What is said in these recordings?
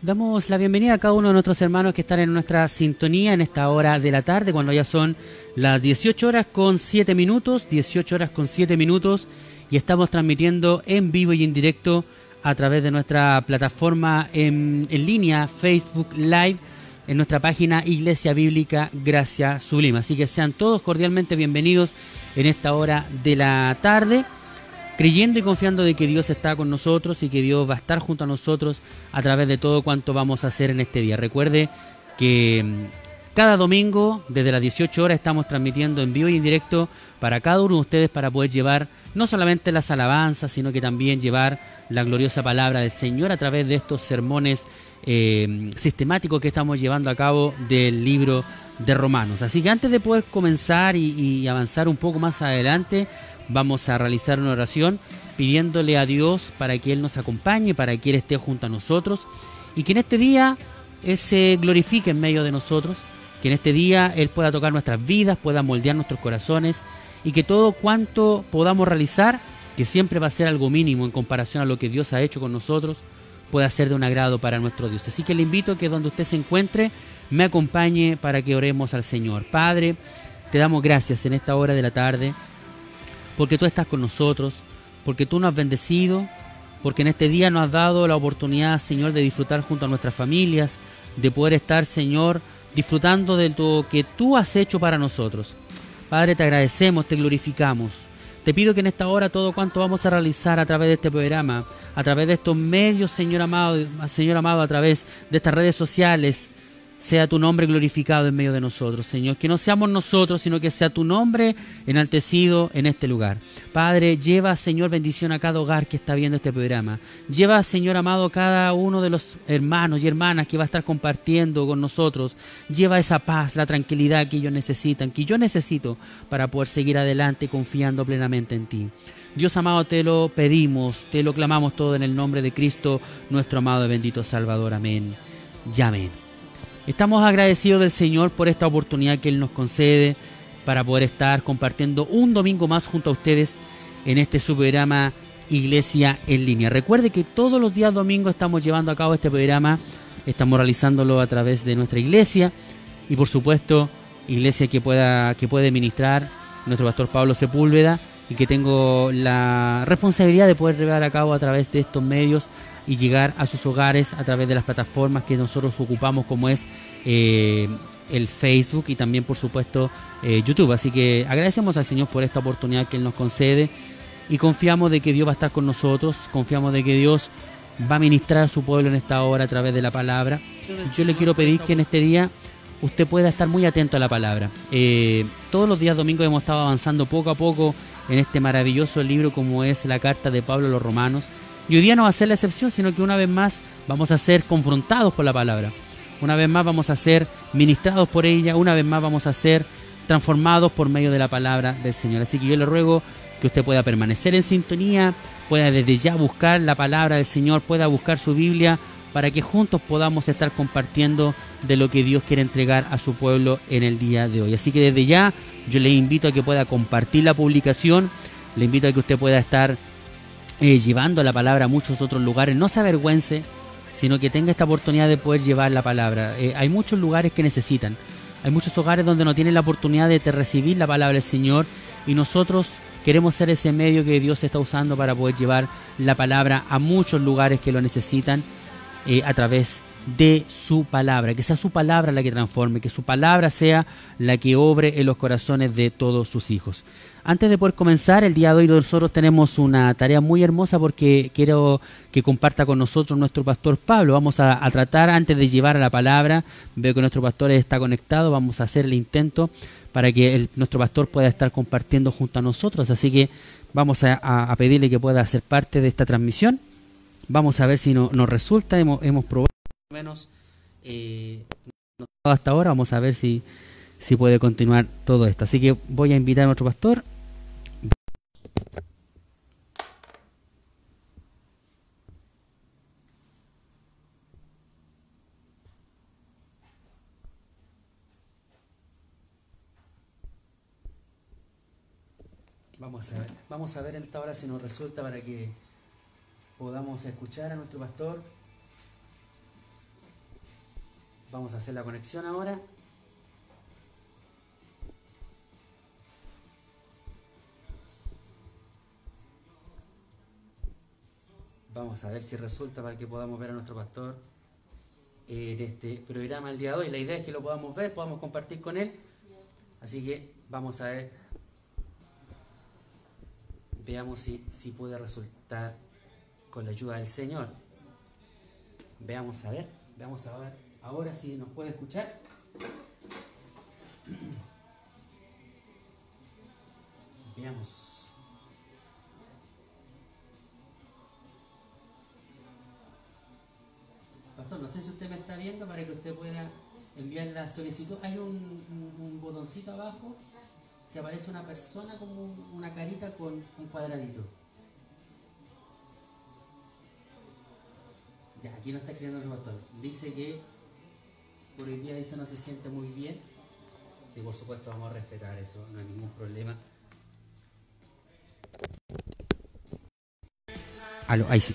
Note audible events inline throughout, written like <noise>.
Damos la bienvenida a cada uno de nuestros hermanos que están en nuestra sintonía en esta hora de la tarde, cuando ya son las 18 horas con 7 minutos, 18 horas con 7 minutos, y estamos transmitiendo en vivo y en directo a través de nuestra plataforma en, en línea Facebook Live, en nuestra página Iglesia Bíblica Gracia Sublime. Así que sean todos cordialmente bienvenidos en esta hora de la tarde creyendo y confiando de que Dios está con nosotros y que Dios va a estar junto a nosotros a través de todo cuanto vamos a hacer en este día. Recuerde que mm, cada domingo, desde las 18 horas, estamos transmitiendo en vivo y en directo para cada uno de ustedes para poder llevar no solamente las alabanzas, sino que también llevar la gloriosa palabra del Señor a través de estos sermones eh, sistemáticos que estamos llevando a cabo del libro de Romanos. Así que antes de poder comenzar y, y avanzar un poco más adelante, vamos a realizar una oración pidiéndole a Dios para que Él nos acompañe, para que Él esté junto a nosotros y que en este día Él se glorifique en medio de nosotros, que en este día Él pueda tocar nuestras vidas, pueda moldear nuestros corazones y que todo cuanto podamos realizar, que siempre va a ser algo mínimo en comparación a lo que Dios ha hecho con nosotros, pueda ser de un agrado para nuestro Dios. Así que le invito a que donde usted se encuentre, me acompañe para que oremos al Señor. Padre, te damos gracias en esta hora de la tarde, porque tú estás con nosotros, porque tú nos has bendecido, porque en este día nos has dado la oportunidad, Señor, de disfrutar junto a nuestras familias, de poder estar, Señor, disfrutando de lo que tú has hecho para nosotros. Padre, te agradecemos, te glorificamos. Te pido que en esta hora todo cuanto vamos a realizar a través de este programa, a través de estos medios, Señor amado, Señor amado, a través de estas redes sociales, sea tu nombre glorificado en medio de nosotros, Señor. Que no seamos nosotros, sino que sea tu nombre enaltecido en este lugar. Padre, lleva, Señor, bendición a cada hogar que está viendo este programa. Lleva, Señor amado, cada uno de los hermanos y hermanas que va a estar compartiendo con nosotros. Lleva esa paz, la tranquilidad que ellos necesitan, que yo necesito para poder seguir adelante confiando plenamente en ti. Dios amado, te lo pedimos, te lo clamamos todo en el nombre de Cristo, nuestro amado y bendito Salvador. Amén. Y amén. Estamos agradecidos del Señor por esta oportunidad que Él nos concede para poder estar compartiendo un domingo más junto a ustedes en este programa Iglesia en línea. Recuerde que todos los días domingos estamos llevando a cabo este programa, estamos realizándolo a través de nuestra iglesia y por supuesto iglesia que pueda que puede ministrar nuestro pastor Pablo Sepúlveda y que tengo la responsabilidad de poder llevar a cabo a través de estos medios y llegar a sus hogares a través de las plataformas que nosotros ocupamos como es eh, el Facebook y también por supuesto eh, YouTube. Así que agradecemos al Señor por esta oportunidad que Él nos concede y confiamos de que Dios va a estar con nosotros, confiamos de que Dios va a ministrar a su pueblo en esta hora a través de la palabra. Yo le quiero pedir que en este día usted pueda estar muy atento a la palabra. Eh, todos los días domingos hemos estado avanzando poco a poco en este maravilloso libro como es la carta de Pablo a los romanos. Y hoy día no va a ser la excepción, sino que una vez más vamos a ser confrontados por la palabra. Una vez más vamos a ser ministrados por ella, una vez más vamos a ser transformados por medio de la palabra del Señor. Así que yo le ruego que usted pueda permanecer en sintonía, pueda desde ya buscar la palabra del Señor, pueda buscar su Biblia, para que juntos podamos estar compartiendo de lo que Dios quiere entregar a su pueblo en el día de hoy. Así que desde ya yo le invito a que pueda compartir la publicación, le invito a que usted pueda estar eh, llevando la palabra a muchos otros lugares. No se avergüence, sino que tenga esta oportunidad de poder llevar la palabra. Eh, hay muchos lugares que necesitan. Hay muchos hogares donde no tienen la oportunidad de recibir la palabra del Señor y nosotros queremos ser ese medio que Dios está usando para poder llevar la palabra a muchos lugares que lo necesitan eh, a través de su palabra, que sea su palabra la que transforme, que su palabra sea la que obre en los corazones de todos sus hijos. Antes de poder comenzar, el día de hoy nosotros tenemos una tarea muy hermosa porque quiero que comparta con nosotros nuestro pastor Pablo. Vamos a, tratar, antes de llevar a la palabra, veo que nuestro pastor está conectado, vamos a hacer el intento para que nuestro pastor pueda estar compartiendo junto a nosotros. Así que vamos a, pedirle que pueda ser parte de esta transmisión. Vamos a ver si nos resulta, hemos probado menos eh, hasta ahora, vamos a ver si, si puede continuar todo esto. Así que voy a invitar a nuestro pastor Vamos a ver, vamos a ver en esta hora si nos resulta para que podamos escuchar a nuestro pastor. Vamos a hacer la conexión ahora. Vamos a ver si resulta para que podamos ver a nuestro pastor en este programa el día de hoy. La idea es que lo podamos ver, podamos compartir con él. Así que vamos a ver Veamos si, si puede resultar con la ayuda del Señor. Veamos a ver, veamos a ver ahora si nos puede escuchar. Veamos. Pastor, no sé si usted me está viendo para que usted pueda envían la solicitud, hay un, botoncito abajo que aparece una persona como un- una carita con un cuadradito. Ya, aquí no está escribiendo el pastor. Dice que por hoy día dice no se siente muy bien. Sí, por supuesto vamos a respetar eso, no hay ningún problema. Aló, ahí sí.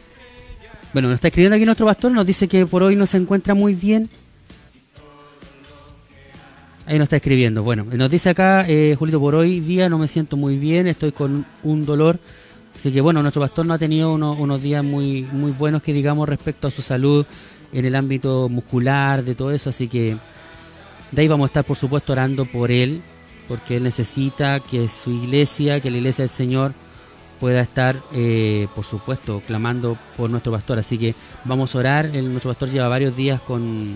Bueno, nos está escribiendo aquí nuestro pastor, nos dice que por hoy no se encuentra muy bien. Ahí nos está escribiendo. Bueno, nos dice acá, eh, Julito, por hoy día no me siento muy bien, estoy con un dolor. Así que bueno, nuestro pastor no ha tenido uno- unos días muy, muy buenos que digamos respecto a su salud en el ámbito muscular, de todo eso. Así que de ahí vamos a estar por supuesto orando por él, porque él necesita que su iglesia, que la iglesia del Señor pueda estar, eh, por supuesto, clamando por nuestro pastor. Así que vamos a orar. El- nuestro pastor lleva varios días con,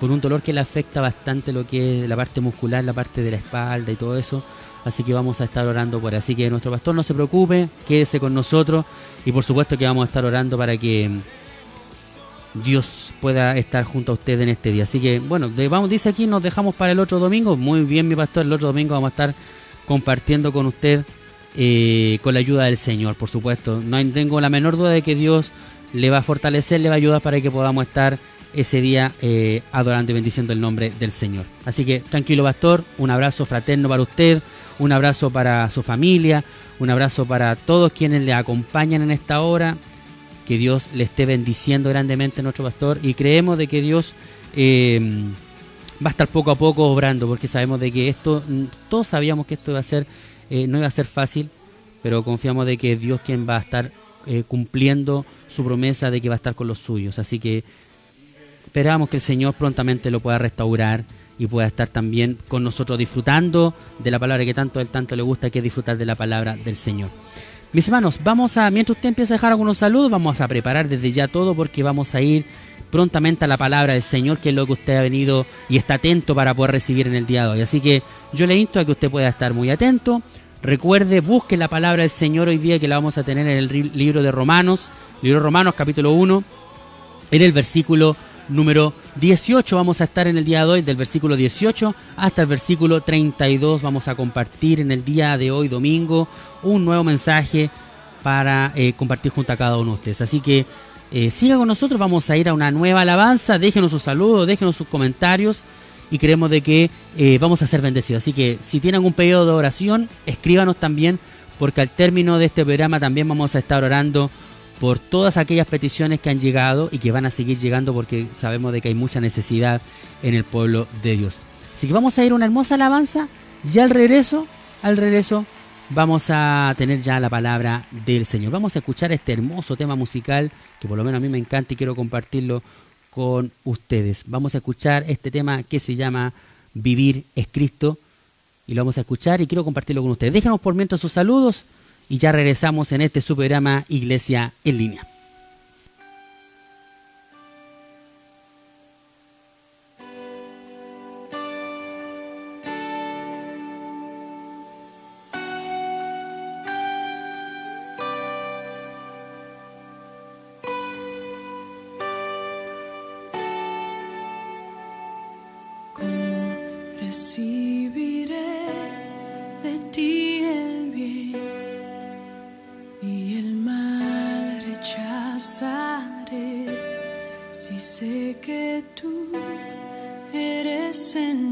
con un dolor que le afecta bastante lo que es la parte muscular, la parte de la espalda y todo eso. Así que vamos a estar orando por él. Así que nuestro pastor no se preocupe, quédese con nosotros y por supuesto que vamos a estar orando para que Dios pueda estar junto a usted en este día. Así que, bueno, vamos, dice aquí, nos dejamos para el otro domingo. Muy bien, mi pastor, el otro domingo vamos a estar compartiendo con usted eh, con la ayuda del Señor, por supuesto. No tengo la menor duda de que Dios le va a fortalecer, le va a ayudar para que podamos estar ese día eh, adorando y bendiciendo el nombre del Señor. Así que tranquilo, pastor, un abrazo fraterno para usted, un abrazo para su familia, un abrazo para todos quienes le acompañan en esta hora que Dios le esté bendiciendo grandemente a nuestro pastor y creemos de que Dios eh, va a estar poco a poco obrando porque sabemos de que esto todos sabíamos que esto iba a ser eh, no iba a ser fácil pero confiamos de que Dios quien va a estar eh, cumpliendo su promesa de que va a estar con los suyos. Así que esperamos que el Señor prontamente lo pueda restaurar y pueda estar también con nosotros disfrutando de la palabra que tanto él tanto le gusta que es disfrutar de la palabra del Señor mis hermanos, vamos a, mientras usted empieza a dejar algunos saludos, vamos a preparar desde ya todo porque vamos a ir prontamente a la palabra del Señor, que es lo que usted ha venido y está atento para poder recibir en el día de hoy. Así que yo le insto a que usted pueda estar muy atento. Recuerde, busque la palabra del Señor hoy día que la vamos a tener en el libro de Romanos, libro de Romanos capítulo 1, en el versículo número 18. Vamos a estar en el día de hoy, del versículo 18 hasta el versículo 32. Vamos a compartir en el día de hoy, domingo, un nuevo mensaje para eh, compartir junto a cada uno de ustedes. Así que eh, siga con nosotros, vamos a ir a una nueva alabanza. Déjenos sus saludos, déjenos sus comentarios y creemos de que eh, vamos a ser bendecidos. Así que si tienen algún pedido de oración, escríbanos también, porque al término de este programa también vamos a estar orando por todas aquellas peticiones que han llegado y que van a seguir llegando porque sabemos de que hay mucha necesidad en el pueblo de Dios. Así que vamos a ir a una hermosa alabanza y al regreso, al regreso vamos a tener ya la palabra del Señor. Vamos a escuchar este hermoso tema musical que por lo menos a mí me encanta y quiero compartirlo con ustedes. Vamos a escuchar este tema que se llama Vivir es Cristo y lo vamos a escuchar y quiero compartirlo con ustedes. Déjenos por mientras sus saludos y ya regresamos en este su Iglesia en línea. Tú eres Señor,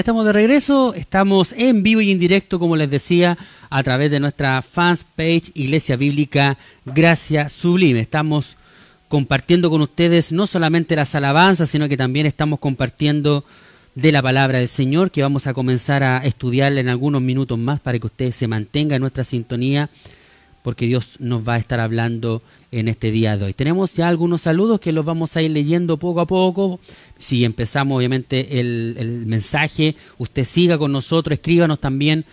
Estamos de regreso, estamos en vivo y en directo, como les decía, a través de nuestra fans page Iglesia Bíblica Gracia Sublime. Estamos compartiendo con ustedes no solamente las alabanzas, sino que también estamos compartiendo de la palabra del Señor, que vamos a comenzar a estudiar en algunos minutos más para que ustedes se mantengan en nuestra sintonía, porque Dios nos va a estar hablando en este día de hoy. Tenemos ya algunos saludos que los vamos a ir leyendo poco a poco. Si empezamos obviamente el, el mensaje, usted siga con nosotros, escríbanos también,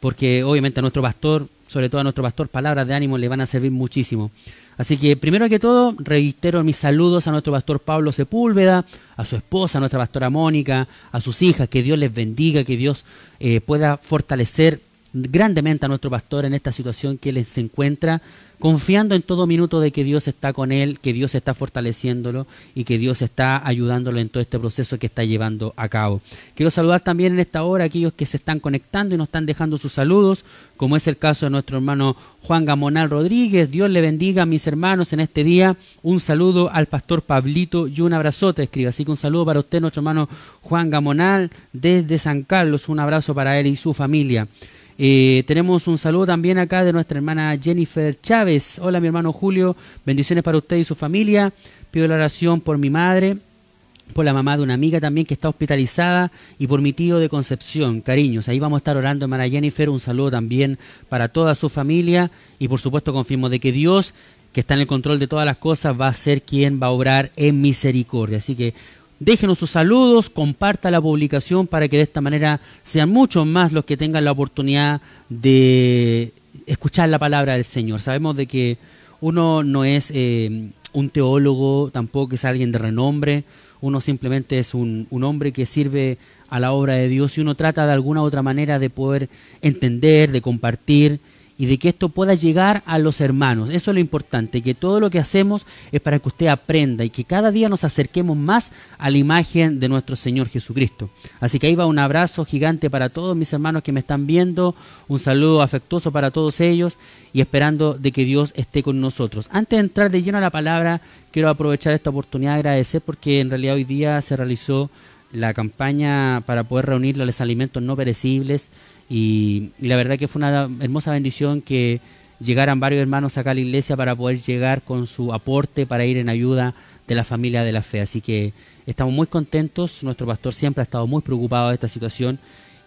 porque obviamente a nuestro pastor, sobre todo a nuestro pastor, palabras de ánimo le van a servir muchísimo. Así que primero que todo, reitero mis saludos a nuestro pastor Pablo Sepúlveda, a su esposa, a nuestra pastora Mónica, a sus hijas, que Dios les bendiga, que Dios eh, pueda fortalecer grandemente a nuestro pastor en esta situación que él se encuentra, confiando en todo minuto de que Dios está con él, que Dios está fortaleciéndolo y que Dios está ayudándolo en todo este proceso que está llevando a cabo. Quiero saludar también en esta hora a aquellos que se están conectando y nos están dejando sus saludos, como es el caso de nuestro hermano Juan Gamonal Rodríguez. Dios le bendiga a mis hermanos en este día. Un saludo al pastor Pablito y un abrazote, escribe. Así que un saludo para usted, nuestro hermano Juan Gamonal, desde San Carlos. Un abrazo para él y su familia. Eh, tenemos un saludo también acá de nuestra hermana Jennifer Chávez. Hola mi hermano Julio, bendiciones para usted y su familia. Pido la oración por mi madre, por la mamá de una amiga también que está hospitalizada y por mi tío de Concepción. Cariños, ahí vamos a estar orando, hermana Jennifer. Un saludo también para toda su familia y por supuesto confirmo de que Dios, que está en el control de todas las cosas, va a ser quien va a obrar en misericordia. Así que Déjenos sus saludos, comparta la publicación para que de esta manera sean muchos más los que tengan la oportunidad de escuchar la palabra del Señor. Sabemos de que uno no es eh, un teólogo, tampoco es alguien de renombre, uno simplemente es un, hombre que sirve a la obra de Dios y uno trata de alguna otra manera de poder entender, de compartir y de que esto pueda llegar a los hermanos. Eso es lo importante, que todo lo que hacemos es para que usted aprenda y que cada día nos acerquemos más a la imagen de nuestro Señor Jesucristo. Así que ahí va un abrazo gigante para todos mis hermanos que me están viendo, un saludo afectuoso para todos ellos y esperando de que Dios esté con nosotros. Antes de entrar de lleno a la palabra, quiero aprovechar esta oportunidad de agradecer porque en realidad hoy día se realizó la campaña para poder reunir los alimentos no perecibles y, la verdad que fue una hermosa bendición que llegaran varios hermanos acá a la iglesia para poder llegar con su aporte para ir en ayuda de la familia de la fe. Así que estamos muy contentos, nuestro pastor siempre ha estado muy preocupado de esta situación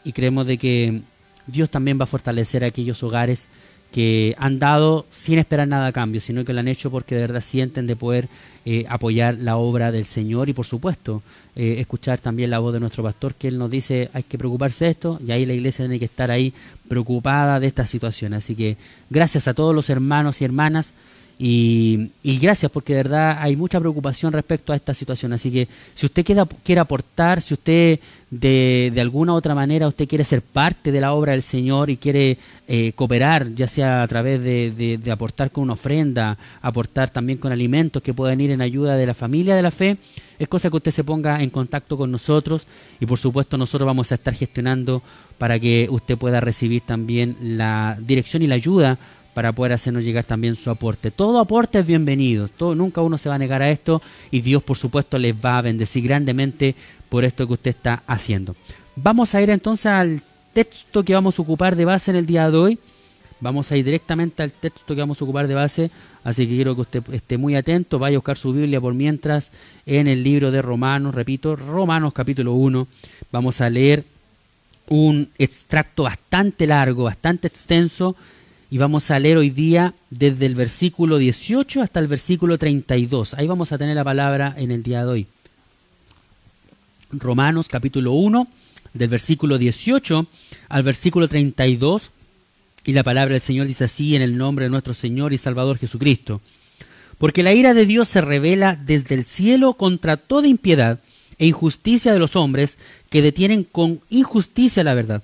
y creemos de que Dios también va a fortalecer aquellos hogares que han dado sin esperar nada a cambio, sino que lo han hecho porque de verdad sienten de poder eh, apoyar la obra del Señor y por supuesto eh, escuchar también la voz de nuestro pastor que él nos dice hay que preocuparse de esto y ahí la iglesia tiene que estar ahí preocupada de esta situación. Así que gracias a todos los hermanos y hermanas y, gracias porque de verdad hay mucha preocupación respecto a esta situación. Así que si usted quiere, quiere aportar, si usted de, de, alguna u otra manera usted quiere ser parte de la obra del Señor y quiere eh, cooperar, ya sea a través de, de, aportar con una ofrenda, aportar también con alimentos que puedan ir en ayuda de la familia de la fe, es cosa que usted se ponga en contacto con nosotros y por supuesto nosotros vamos a estar gestionando para que usted pueda recibir también la dirección y la ayuda para poder hacernos llegar también su aporte. Todo aporte es bienvenido, todo, nunca uno se va a negar a esto y Dios por supuesto les va a bendecir grandemente por esto que usted está haciendo. Vamos a ir entonces al texto que vamos a ocupar de base en el día de hoy. Vamos a ir directamente al texto que vamos a ocupar de base, así que quiero que usted esté muy atento, vaya a buscar su Biblia por mientras en el libro de Romanos, repito, Romanos capítulo 1. Vamos a leer un extracto bastante largo, bastante extenso y vamos a leer hoy día desde el versículo 18 hasta el versículo 32. Ahí vamos a tener la palabra en el día de hoy. Romanos capítulo 1, del versículo 18 al versículo 32. Y la palabra del Señor dice así en el nombre de nuestro Señor y Salvador Jesucristo. Porque la ira de Dios se revela desde el cielo contra toda impiedad e injusticia de los hombres que detienen con injusticia la verdad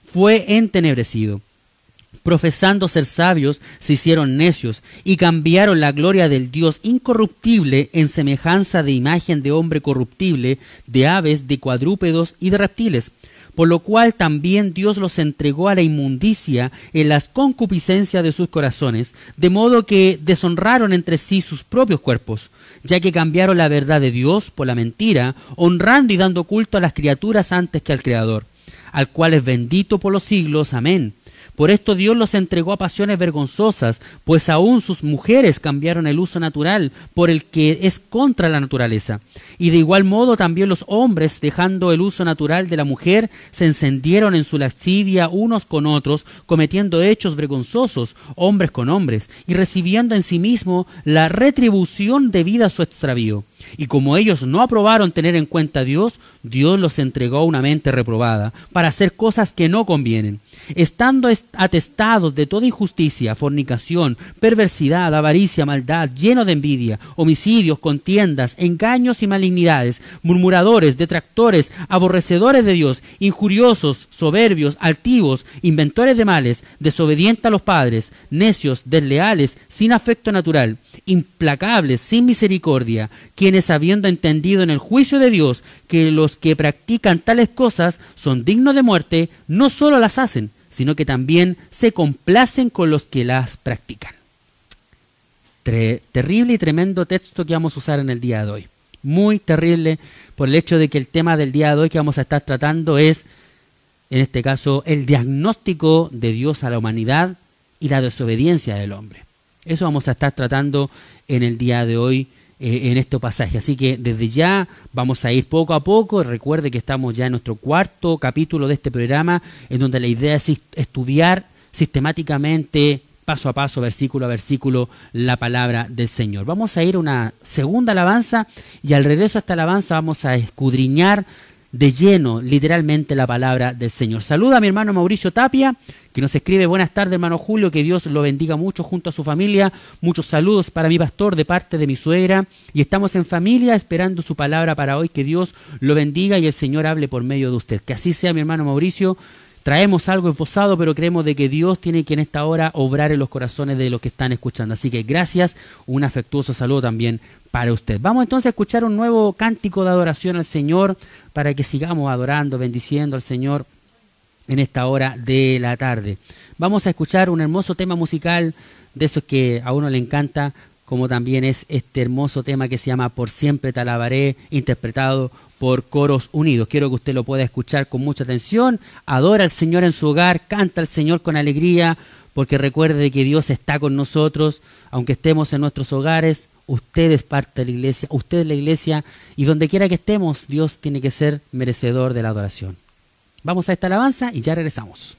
fue entenebrecido. Profesando ser sabios, se hicieron necios, y cambiaron la gloria del Dios incorruptible en semejanza de imagen de hombre corruptible, de aves, de cuadrúpedos y de reptiles por lo cual también Dios los entregó a la inmundicia en las concupiscencias de sus corazones, de modo que deshonraron entre sí sus propios cuerpos, ya que cambiaron la verdad de Dios por la mentira, honrando y dando culto a las criaturas antes que al Creador, al cual es bendito por los siglos. Amén. Por esto Dios los entregó a pasiones vergonzosas, pues aún sus mujeres cambiaron el uso natural por el que es contra la naturaleza. Y de igual modo también los hombres, dejando el uso natural de la mujer, se encendieron en su lascivia unos con otros, cometiendo hechos vergonzosos, hombres con hombres, y recibiendo en sí mismo la retribución debida a su extravío. Y como ellos no aprobaron tener en cuenta a Dios, Dios los entregó a una mente reprobada para hacer cosas que no convienen, estando atestados de toda injusticia, fornicación, perversidad, avaricia, maldad, lleno de envidia, homicidios, contiendas, engaños y malignidades, murmuradores, detractores, aborrecedores de Dios, injuriosos, soberbios, altivos, inventores de males, desobedientes a los padres, necios, desleales, sin afecto natural, implacables, sin misericordia, quienes habiendo entendido en el juicio de Dios que los que practican tales cosas son dignos de muerte, no solo las hacen, sino que también se complacen con los que las practican. terrible y tremendo texto que vamos a usar en el día de hoy. Muy terrible por el hecho de que el tema del día de hoy que vamos a estar tratando es, en este caso, el diagnóstico de Dios a la humanidad y la desobediencia del hombre. Eso vamos a estar tratando en el día de hoy eh, en este pasaje. Así que desde ya vamos a ir poco a poco. Recuerde que estamos ya en nuestro cuarto capítulo de este programa, en donde la idea es estudiar sistemáticamente, paso a paso, versículo a versículo, la palabra del Señor. Vamos a ir a una segunda alabanza y al regreso a esta alabanza vamos a escudriñar de lleno, literalmente, la palabra del Señor. Saluda a mi hermano Mauricio Tapia, que nos escribe buenas tardes, hermano Julio, que Dios lo bendiga mucho junto a su familia. Muchos saludos para mi pastor de parte de mi suegra. Y estamos en familia esperando su palabra para hoy, que Dios lo bendiga y el Señor hable por medio de usted. Que así sea, mi hermano Mauricio. Traemos algo esbozado, pero creemos de que Dios tiene que en esta hora obrar en los corazones de los que están escuchando. Así que gracias, un afectuoso saludo también para usted. Vamos entonces a escuchar un nuevo cántico de adoración al Señor para que sigamos adorando, bendiciendo al Señor en esta hora de la tarde. Vamos a escuchar un hermoso tema musical de esos que a uno le encanta, como también es este hermoso tema que se llama Por siempre te alabaré, interpretado por Coros Unidos. Quiero que usted lo pueda escuchar con mucha atención. Adora al Señor en su hogar, canta al Señor con alegría, porque recuerde que Dios está con nosotros, aunque estemos en nuestros hogares. Usted es parte de la iglesia, usted es la iglesia, y donde quiera que estemos, Dios tiene que ser merecedor de la adoración. Vamos a esta alabanza y ya regresamos.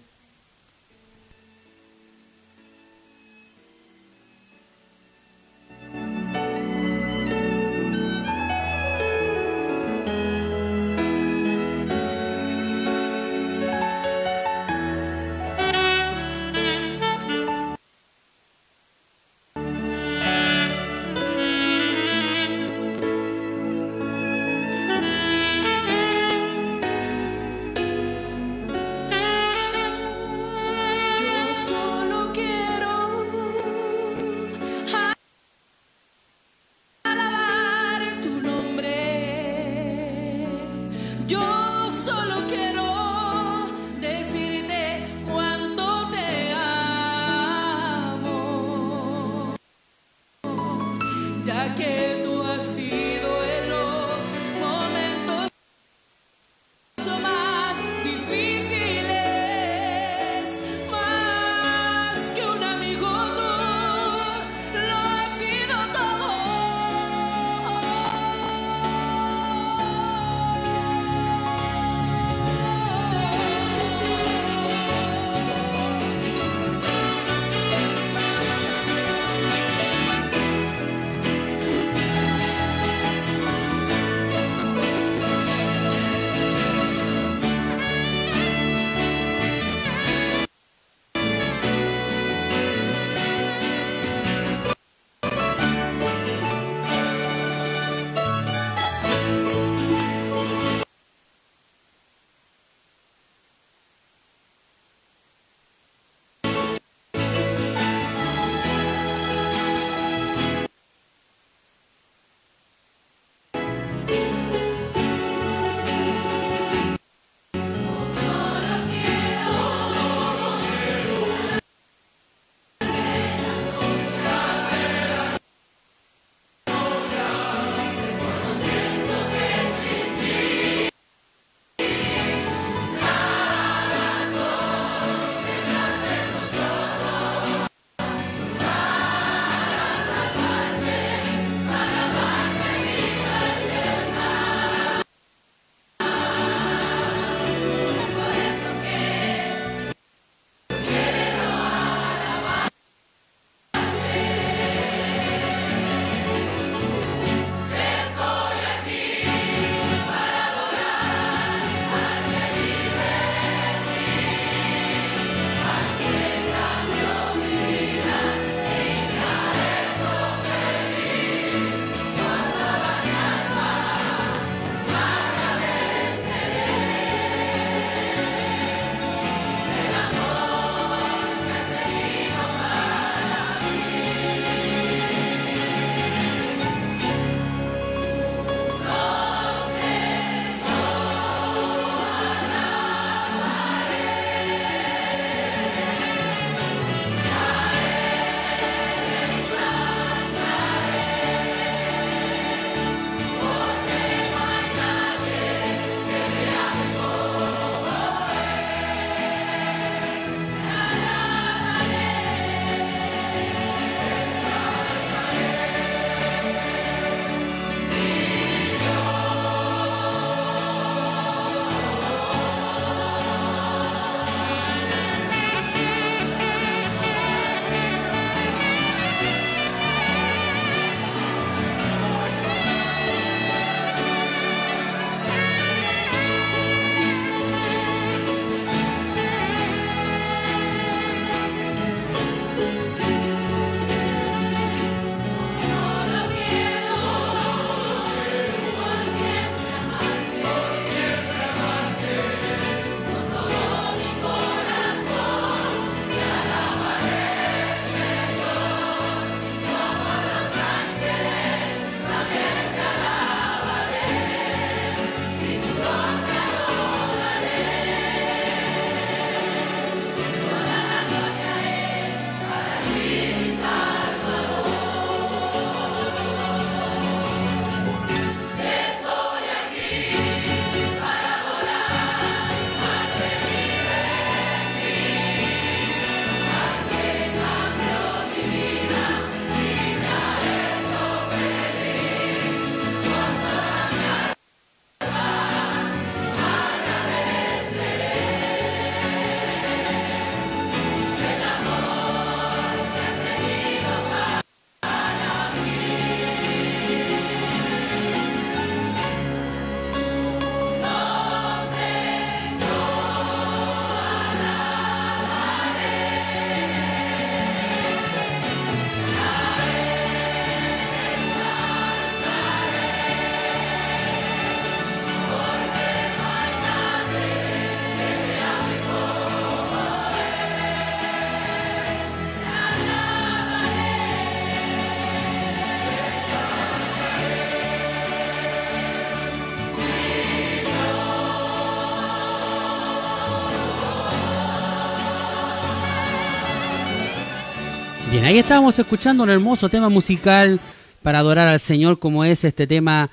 Ahí estábamos escuchando un hermoso tema musical para adorar al Señor como es este tema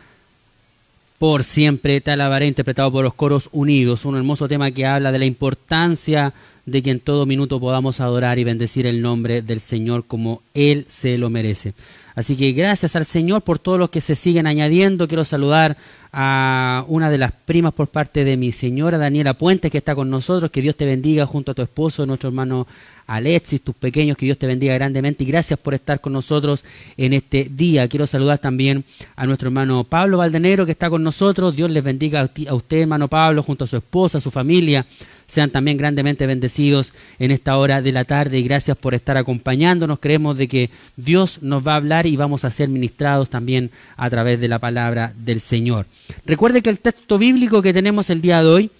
Por siempre te alabaré interpretado por los coros unidos, un hermoso tema que habla de la importancia de que en todo minuto podamos adorar y bendecir el nombre del Señor como Él se lo merece. Así que gracias al Señor por todos los que se siguen añadiendo. Quiero saludar a una de las primas por parte de mi señora Daniela Puentes que está con nosotros. Que Dios te bendiga junto a tu esposo, nuestro hermano Alexis, tus pequeños, que Dios te bendiga grandemente y gracias por estar con nosotros en este día. Quiero saludar también a nuestro hermano Pablo Valdenero que está con nosotros. Dios les bendiga a usted, hermano Pablo, junto a su esposa, a su familia sean también grandemente bendecidos en esta hora de la tarde y gracias por estar acompañándonos. Creemos de que Dios nos va a hablar y vamos a ser ministrados también a través de la palabra del Señor. Recuerde que el texto bíblico que tenemos el día de hoy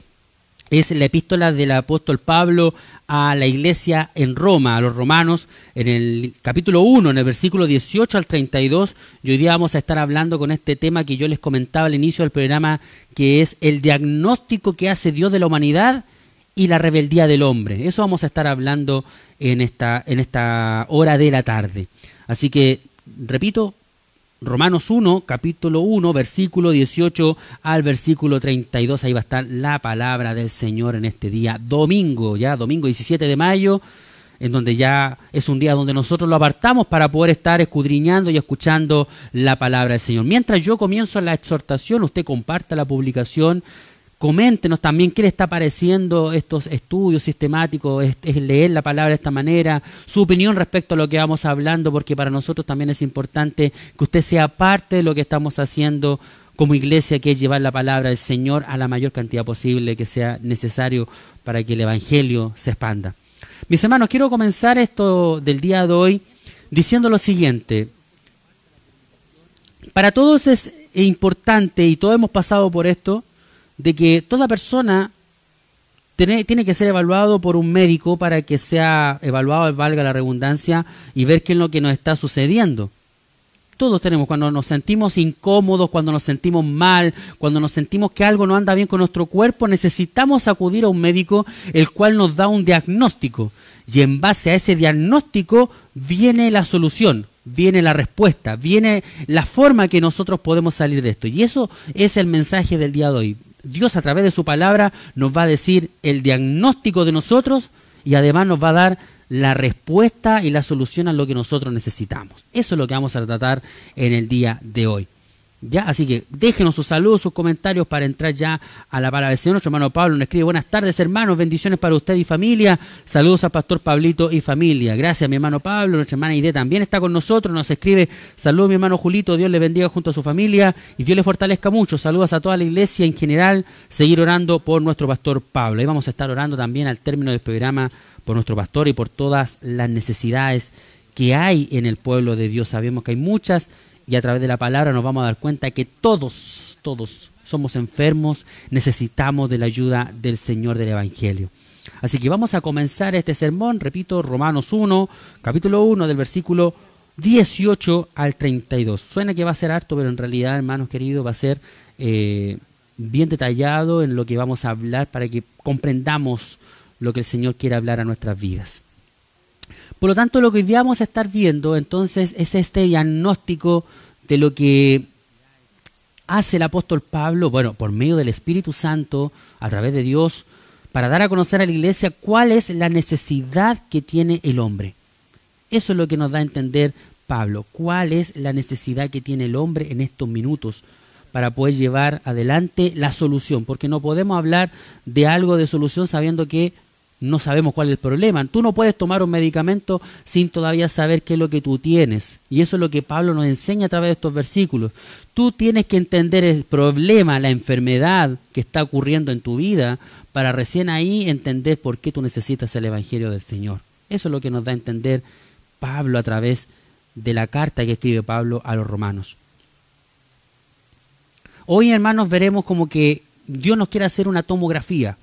es la epístola del apóstol Pablo a la iglesia en Roma, a los romanos, en el capítulo 1, en el versículo 18 al 32. Y hoy día vamos a estar hablando con este tema que yo les comentaba al inicio del programa, que es el diagnóstico que hace Dios de la humanidad y la rebeldía del hombre. Eso vamos a estar hablando en esta, en esta hora de la tarde. Así que, repito, Romanos 1, capítulo 1, versículo 18 al versículo 32, ahí va a estar la palabra del Señor en este día, domingo, ya, domingo 17 de mayo, en donde ya es un día donde nosotros lo apartamos para poder estar escudriñando y escuchando la palabra del Señor. Mientras yo comienzo la exhortación, usted comparta la publicación, Coméntenos también qué le está pareciendo estos estudios sistemáticos, es, leer la palabra de esta manera, su opinión respecto a lo que vamos hablando, porque para nosotros también es importante que usted sea parte de lo que estamos haciendo como iglesia, que es llevar la palabra del Señor a la mayor cantidad posible que sea necesario para que el Evangelio se expanda. Mis hermanos, quiero comenzar esto del día de hoy diciendo lo siguiente. Para todos es importante, y todos hemos pasado por esto, de que toda persona tiene, que ser evaluado por un médico para que sea evaluado, valga la redundancia, y ver qué es lo que nos está sucediendo. Todos tenemos, cuando nos sentimos incómodos, cuando nos sentimos mal, cuando nos sentimos que algo no anda bien con nuestro cuerpo, necesitamos acudir a un médico el cual nos da un diagnóstico. Y en base a ese diagnóstico viene la solución, viene la respuesta, viene la forma que nosotros podemos salir de esto. Y eso es el mensaje del día de hoy. Dios a través de su palabra nos va a decir el diagnóstico de nosotros y además nos va a dar la respuesta y la solución a lo que nosotros necesitamos. Eso es lo que vamos a tratar en el día de hoy. ¿Ya? Así que déjenos sus saludos, sus comentarios para entrar ya a la palabra del Señor. Nuestro hermano Pablo nos escribe, buenas tardes hermanos, bendiciones para usted y familia. Saludos al pastor Pablito y familia. Gracias mi hermano Pablo, nuestra hermana Ide también está con nosotros, nos escribe, saludos mi hermano Julito, Dios le bendiga junto a su familia y Dios le fortalezca mucho. Saludos a toda la iglesia en general, seguir orando por nuestro pastor Pablo. Ahí vamos a estar orando también al término del programa por nuestro pastor y por todas las necesidades que hay en el pueblo de Dios. Sabemos que hay muchas y a través de la palabra nos vamos a dar cuenta que todos, todos somos enfermos, necesitamos de la ayuda del Señor del Evangelio. Así que vamos a comenzar este sermón, repito, Romanos 1, capítulo 1, del versículo 18 al 32. Suena que va a ser harto, pero en realidad, hermanos queridos, va a ser eh, bien detallado en lo que vamos a hablar para que comprendamos lo que el Señor quiere hablar a nuestras vidas. Por lo tanto, lo que hoy vamos a estar viendo entonces es este diagnóstico de lo que hace el apóstol Pablo, bueno, por medio del Espíritu Santo, a través de Dios, para dar a conocer a la iglesia cuál es la necesidad que tiene el hombre. Eso es lo que nos da a entender Pablo, cuál es la necesidad que tiene el hombre en estos minutos para poder llevar adelante la solución, porque no podemos hablar de algo de solución sabiendo que no sabemos cuál es el problema. Tú no puedes tomar un medicamento sin todavía saber qué es lo que tú tienes. Y eso es lo que Pablo nos enseña a través de estos versículos. Tú tienes que entender el problema, la enfermedad que está ocurriendo en tu vida para recién ahí entender por qué tú necesitas el Evangelio del Señor. Eso es lo que nos da a entender Pablo a través de la carta que escribe Pablo a los romanos. Hoy, hermanos, veremos como que Dios nos quiere hacer una tomografía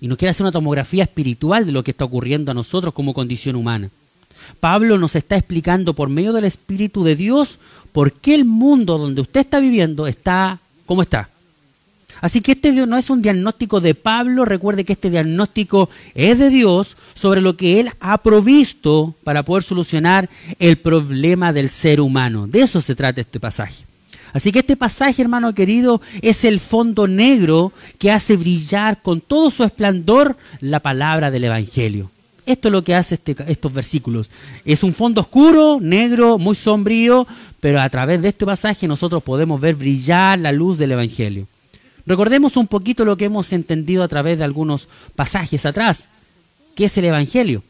y nos quiere hacer una tomografía espiritual de lo que está ocurriendo a nosotros como condición humana. Pablo nos está explicando por medio del Espíritu de Dios por qué el mundo donde usted está viviendo está como está. Así que este no es un diagnóstico de Pablo, recuerde que este diagnóstico es de Dios sobre lo que Él ha provisto para poder solucionar el problema del ser humano. De eso se trata este pasaje. Así que este pasaje, hermano querido, es el fondo negro que hace brillar con todo su esplendor la palabra del Evangelio. Esto es lo que hace este, estos versículos. Es un fondo oscuro, negro, muy sombrío, pero a través de este pasaje nosotros podemos ver brillar la luz del Evangelio. Recordemos un poquito lo que hemos entendido a través de algunos pasajes atrás. ¿Qué es el Evangelio?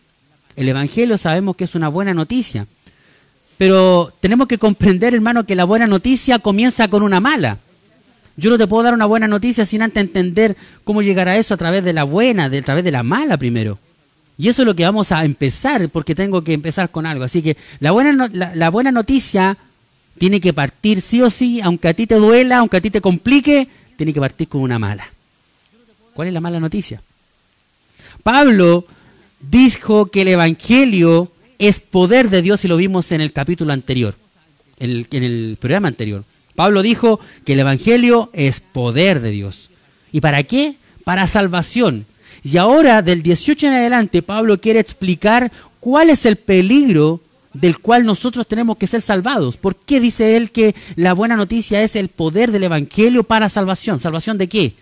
El Evangelio sabemos que es una buena noticia. Pero tenemos que comprender, hermano, que la buena noticia comienza con una mala. Yo no te puedo dar una buena noticia sin antes entender cómo llegar a eso a través de la buena, a través de la mala primero. Y eso es lo que vamos a empezar, porque tengo que empezar con algo. Así que la buena, la buena noticia tiene que partir sí o sí, aunque a ti te duela, aunque a ti te complique, tiene que partir con una mala. ¿Cuál es la mala noticia? Pablo dijo que el Evangelio es poder de Dios y lo vimos en el capítulo anterior, en el, programa anterior. Pablo dijo que el Evangelio es poder de Dios. ¿Y para qué? Para salvación. Y ahora, del 18 en adelante, Pablo quiere explicar cuál es el peligro del cual nosotros tenemos que ser salvados. ¿Por qué dice él que la buena noticia es el poder del Evangelio para salvación? ¿Salvación de qué?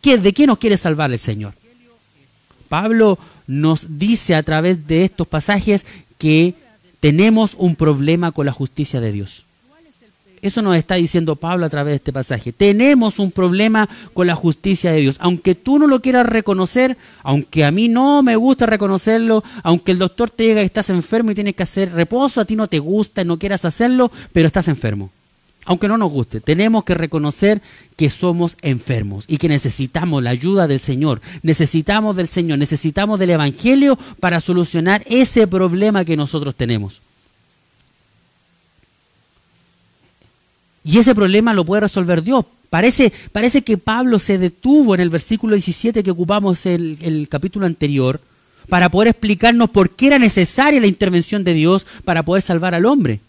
¿Qué ¿De qué nos quiere salvar el Señor? Pablo nos dice a través de estos pasajes que tenemos un problema con la justicia de Dios. Eso nos está diciendo Pablo a través de este pasaje. Tenemos un problema con la justicia de Dios. Aunque tú no lo quieras reconocer, aunque a mí no me gusta reconocerlo, aunque el doctor te diga que estás enfermo y tienes que hacer reposo, a ti no te gusta y no quieras hacerlo, pero estás enfermo. Aunque no nos guste, tenemos que reconocer que somos enfermos y que necesitamos la ayuda del Señor. Necesitamos del Señor, necesitamos del Evangelio para solucionar ese problema que nosotros tenemos. Y ese problema lo puede resolver Dios. Parece, parece que Pablo se detuvo en el versículo 17 que ocupamos el, el capítulo anterior para poder explicarnos por qué era necesaria la intervención de Dios para poder salvar al hombre.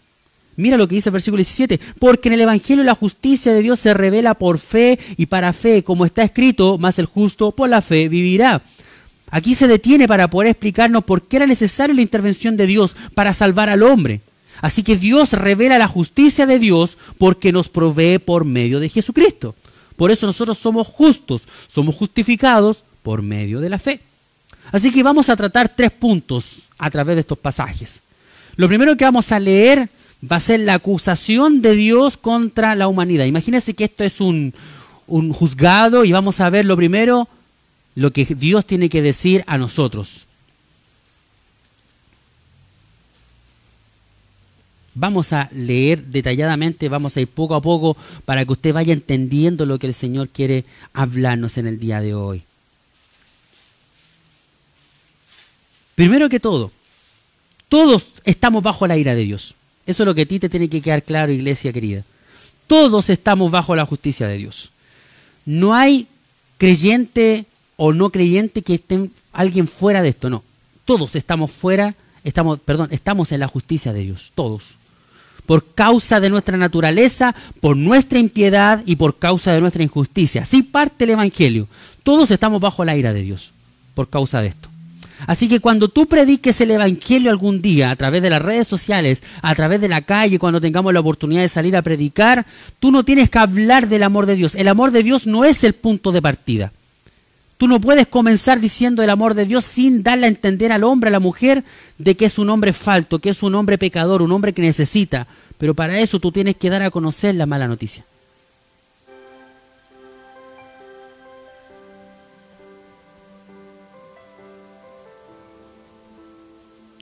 Mira lo que dice el versículo 17, porque en el Evangelio la justicia de Dios se revela por fe y para fe, como está escrito, más el justo por la fe vivirá. Aquí se detiene para poder explicarnos por qué era necesaria la intervención de Dios para salvar al hombre. Así que Dios revela la justicia de Dios porque nos provee por medio de Jesucristo. Por eso nosotros somos justos, somos justificados por medio de la fe. Así que vamos a tratar tres puntos a través de estos pasajes. Lo primero que vamos a leer va a ser la acusación de Dios contra la humanidad. Imagínense que esto es un, un juzgado y vamos a ver lo primero, lo que Dios tiene que decir a nosotros. Vamos a leer detalladamente, vamos a ir poco a poco para que usted vaya entendiendo lo que el Señor quiere hablarnos en el día de hoy. Primero que todo, todos estamos bajo la ira de Dios. Eso es lo que a ti te tiene que quedar claro, iglesia querida. Todos estamos bajo la justicia de Dios. No hay creyente o no creyente que esté alguien fuera de esto, no. Todos estamos fuera, estamos, perdón, estamos en la justicia de Dios, todos por causa de nuestra naturaleza, por nuestra impiedad y por causa de nuestra injusticia. Así parte el Evangelio. Todos estamos bajo la ira de Dios por causa de esto. Así que cuando tú prediques el Evangelio algún día a través de las redes sociales, a través de la calle, cuando tengamos la oportunidad de salir a predicar, tú no tienes que hablar del amor de Dios. El amor de Dios no es el punto de partida. Tú no puedes comenzar diciendo el amor de Dios sin darle a entender al hombre, a la mujer, de que es un hombre falto, que es un hombre pecador, un hombre que necesita. Pero para eso tú tienes que dar a conocer la mala noticia.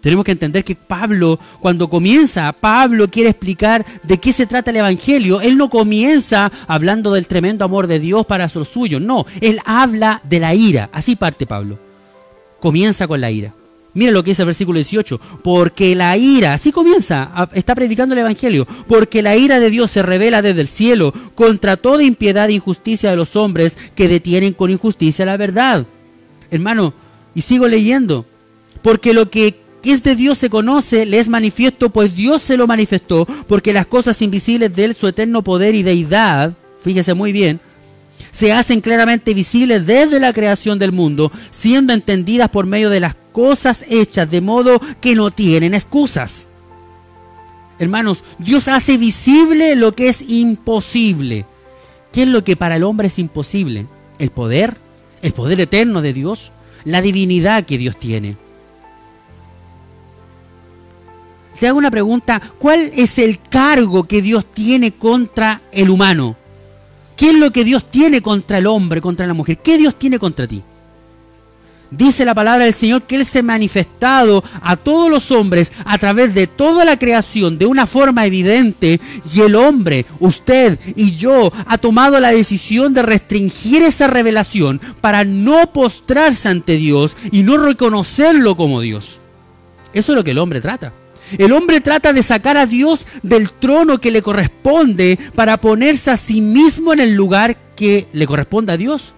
Tenemos que entender que Pablo, cuando comienza, Pablo quiere explicar de qué se trata el Evangelio. Él no comienza hablando del tremendo amor de Dios para los suyos. No, él habla de la ira. Así parte Pablo. Comienza con la ira. Mira lo que dice el versículo 18. Porque la ira, así comienza, está predicando el Evangelio. Porque la ira de Dios se revela desde el cielo contra toda impiedad e injusticia de los hombres que detienen con injusticia la verdad. Hermano, y sigo leyendo. Porque lo que es de Dios se conoce, le es manifiesto, pues Dios se lo manifestó, porque las cosas invisibles de Él, su eterno poder y deidad, fíjese muy bien, se hacen claramente visibles desde la creación del mundo, siendo entendidas por medio de las cosas hechas, de modo que no tienen excusas. Hermanos, Dios hace visible lo que es imposible. ¿Qué es lo que para el hombre es imposible? El poder, el poder eterno de Dios, la divinidad que Dios tiene. Te hago una pregunta, ¿cuál es el cargo que Dios tiene contra el humano? ¿Qué es lo que Dios tiene contra el hombre, contra la mujer? ¿Qué Dios tiene contra ti? Dice la palabra del Señor que Él se ha manifestado a todos los hombres a través de toda la creación de una forma evidente y el hombre, usted y yo, ha tomado la decisión de restringir esa revelación para no postrarse ante Dios y no reconocerlo como Dios. Eso es lo que el hombre trata. El hombre trata de sacar a Dios del trono que le corresponde para ponerse a sí mismo en el lugar que le corresponde a Dios.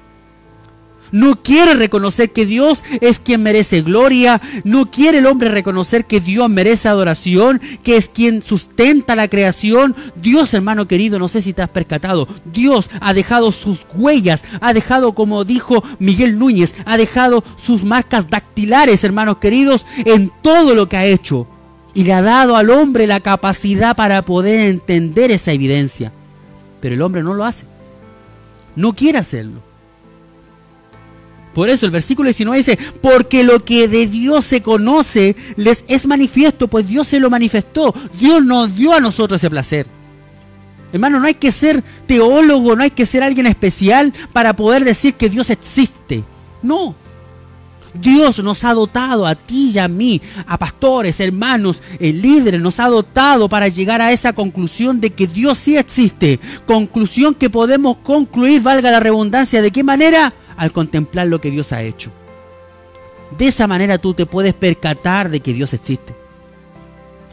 No quiere reconocer que Dios es quien merece gloria. No quiere el hombre reconocer que Dios merece adoración, que es quien sustenta la creación. Dios, hermano querido, no sé si te has percatado. Dios ha dejado sus huellas, ha dejado, como dijo Miguel Núñez, ha dejado sus marcas dactilares, hermanos queridos, en todo lo que ha hecho y le ha dado al hombre la capacidad para poder entender esa evidencia. Pero el hombre no lo hace. No quiere hacerlo. Por eso el versículo 19 dice, porque lo que de Dios se conoce les es manifiesto, pues Dios se lo manifestó. Dios nos dio a nosotros ese placer. Hermano, no hay que ser teólogo, no hay que ser alguien especial para poder decir que Dios existe. No, Dios nos ha dotado a ti y a mí, a pastores, hermanos, eh, líderes, nos ha dotado para llegar a esa conclusión de que Dios sí existe. Conclusión que podemos concluir, valga la redundancia, ¿de qué manera? Al contemplar lo que Dios ha hecho. De esa manera tú te puedes percatar de que Dios existe.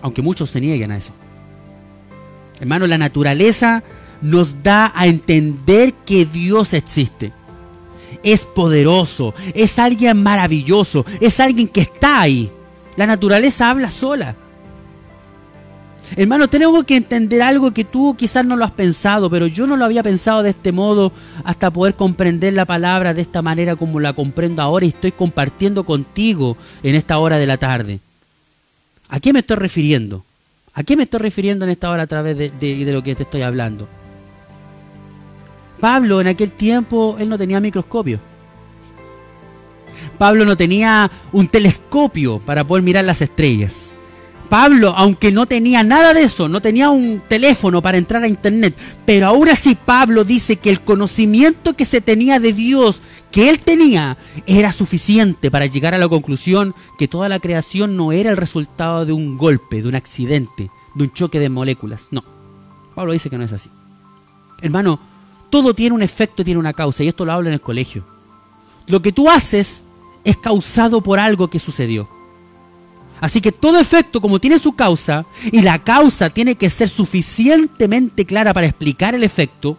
Aunque muchos se nieguen a eso. Hermano, la naturaleza nos da a entender que Dios existe es poderoso, es alguien maravilloso, es alguien que está ahí. La naturaleza habla sola. Hermano, tenemos que entender algo que tú quizás no lo has pensado, pero yo no lo había pensado de este modo hasta poder comprender la palabra de esta manera como la comprendo ahora y estoy compartiendo contigo en esta hora de la tarde. ¿A qué me estoy refiriendo? ¿A qué me estoy refiriendo en esta hora a través de, de lo que te estoy hablando? Pablo en aquel tiempo, él no tenía microscopio. Pablo no tenía un telescopio para poder mirar las estrellas. Pablo, aunque no tenía nada de eso, no tenía un teléfono para entrar a internet, pero ahora sí Pablo dice que el conocimiento que se tenía de Dios, que él tenía, era suficiente para llegar a la conclusión que toda la creación no era el resultado de un golpe, de un accidente, de un choque de moléculas. No. Pablo dice que no es así. Hermano, todo tiene un efecto, tiene una causa, y esto lo hablo en el colegio. Lo que tú haces es causado por algo que sucedió. Así que todo efecto, como tiene su causa, y la causa tiene que ser suficientemente clara para explicar el efecto,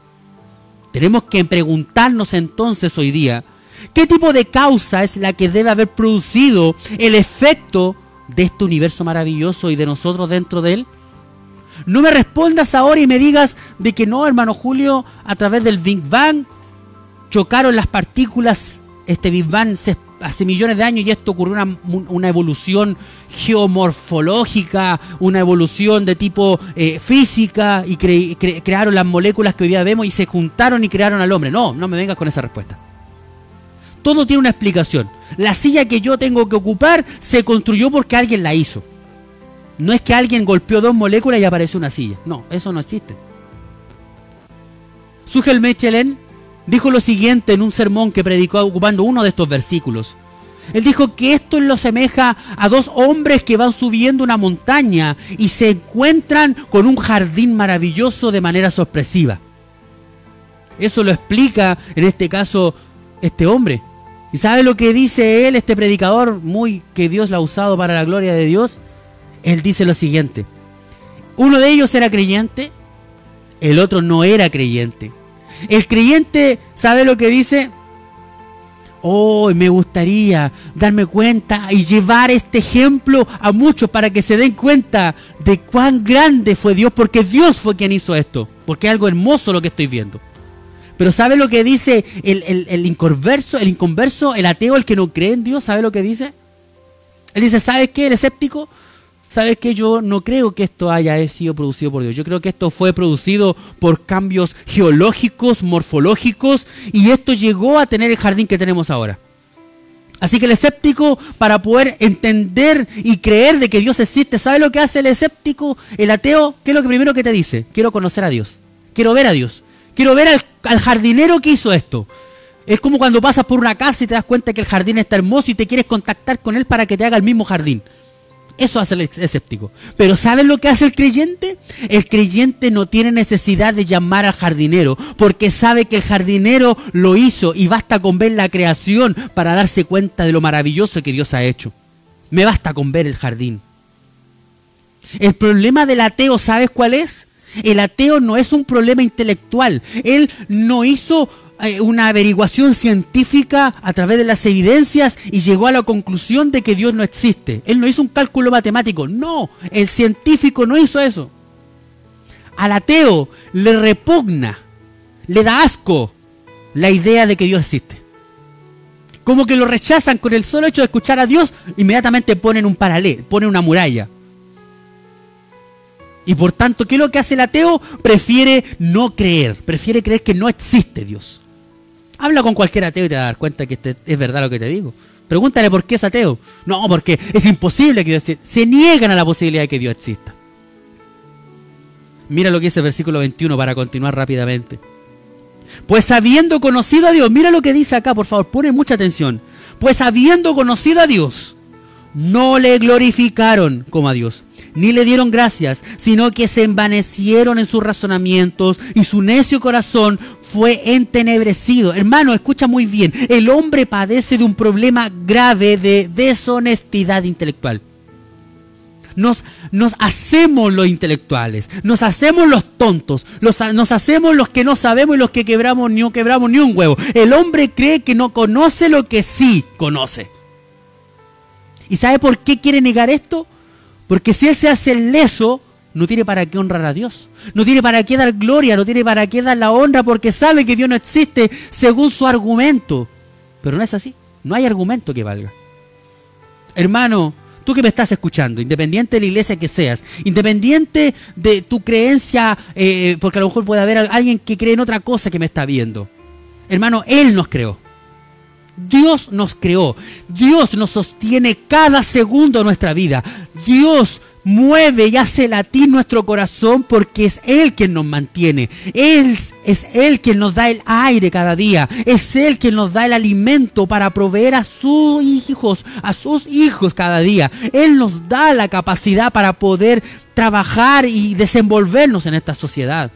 tenemos que preguntarnos entonces hoy día, ¿qué tipo de causa es la que debe haber producido el efecto de este universo maravilloso y de nosotros dentro de él? No me respondas ahora y me digas de que no, hermano Julio, a través del Big Bang chocaron las partículas, este Big Bang hace millones de años y esto ocurrió una, una evolución geomorfológica, una evolución de tipo eh, física y crearon las moléculas que hoy día vemos y se juntaron y crearon al hombre. No, no me vengas con esa respuesta. Todo tiene una explicación. La silla que yo tengo que ocupar se construyó porque alguien la hizo. No es que alguien golpeó dos moléculas y apareció una silla. No, eso no existe. Sugel Mechelen dijo lo siguiente en un sermón que predicó ocupando uno de estos versículos. Él dijo que esto lo semeja a dos hombres que van subiendo una montaña y se encuentran con un jardín maravilloso de manera sorpresiva. Eso lo explica en este caso este hombre. ¿Y sabe lo que dice él, este predicador, muy que Dios lo ha usado para la gloria de Dios? Él dice lo siguiente. Uno de ellos era creyente, el otro no era creyente. El creyente, ¿sabe lo que dice? Oh, me gustaría darme cuenta y llevar este ejemplo a muchos para que se den cuenta de cuán grande fue Dios, porque Dios fue quien hizo esto, porque es algo hermoso lo que estoy viendo. Pero ¿sabe lo que dice el, el, el inconverso, el inconverso, el ateo, el que no cree en Dios? ¿Sabe lo que dice? Él dice, ¿sabes qué? El escéptico, ¿sabes qué? Yo no creo que esto haya sido producido por Dios. Yo creo que esto fue producido por cambios geológicos, morfológicos, y esto llegó a tener el jardín que tenemos ahora. Así que el escéptico, para poder entender y creer de que Dios existe, ¿sabe lo que hace el escéptico? El ateo, ¿qué es lo que primero que te dice? Quiero conocer a Dios. Quiero ver a Dios. Quiero ver al, al jardinero que hizo esto. Es como cuando pasas por una casa y te das cuenta que el jardín está hermoso y te quieres contactar con él para que te haga el mismo jardín. Eso hace el escéptico. Pero ¿sabes lo que hace el creyente? El creyente no tiene necesidad de llamar al jardinero, porque sabe que el jardinero lo hizo y basta con ver la creación para darse cuenta de lo maravilloso que Dios ha hecho. Me basta con ver el jardín. El problema del ateo, ¿sabes cuál es? El ateo no es un problema intelectual. Él no hizo una averiguación científica a través de las evidencias y llegó a la conclusión de que Dios no existe. Él no hizo un cálculo matemático. No, el científico no hizo eso. Al ateo le repugna, le da asco la idea de que Dios existe. Como que lo rechazan con el solo hecho de escuchar a Dios, inmediatamente ponen un paralelo, ponen una muralla. Y por tanto, ¿qué es lo que hace el ateo? Prefiere no creer, prefiere creer que no existe Dios. Habla con cualquier ateo y te vas a dar cuenta que este es verdad lo que te digo. Pregúntale por qué es ateo. No, porque es imposible que Dios exista. Se niegan a la posibilidad de que Dios exista. Mira lo que dice el versículo 21 para continuar rápidamente. Pues habiendo conocido a Dios, mira lo que dice acá, por favor, pone mucha atención. Pues habiendo conocido a Dios, no le glorificaron como a Dios, ni le dieron gracias, sino que se envanecieron en sus razonamientos y su necio corazón fue entenebrecido. Hermano, escucha muy bien, el hombre padece de un problema grave de deshonestidad intelectual. Nos, nos, hacemos los intelectuales, nos hacemos los tontos, nos hacemos los que no sabemos y los que quebramos ni quebramos ni un huevo. El hombre cree que no conoce lo que sí conoce. ¿Y sabe por qué quiere negar esto? Porque si él se hace leso, no tiene para qué honrar a Dios. No tiene para qué dar gloria, no tiene para qué dar la honra porque sabe que Dios no existe según su argumento. Pero no es así. No hay argumento que valga. Hermano, tú que me estás escuchando, independiente de la iglesia que seas, independiente de tu creencia, eh, porque a lo mejor puede haber alguien que cree en otra cosa que me está viendo. Hermano, Él nos creó. Dios nos creó. Dios nos sostiene cada segundo de nuestra vida. Dios mueve y hace latir nuestro corazón porque es Él quien nos mantiene. Él es Él quien nos da el aire cada día. Es Él quien nos da el alimento para proveer a sus hijos, a sus hijos cada día. Él nos da la capacidad para poder trabajar y desenvolvernos en esta sociedad.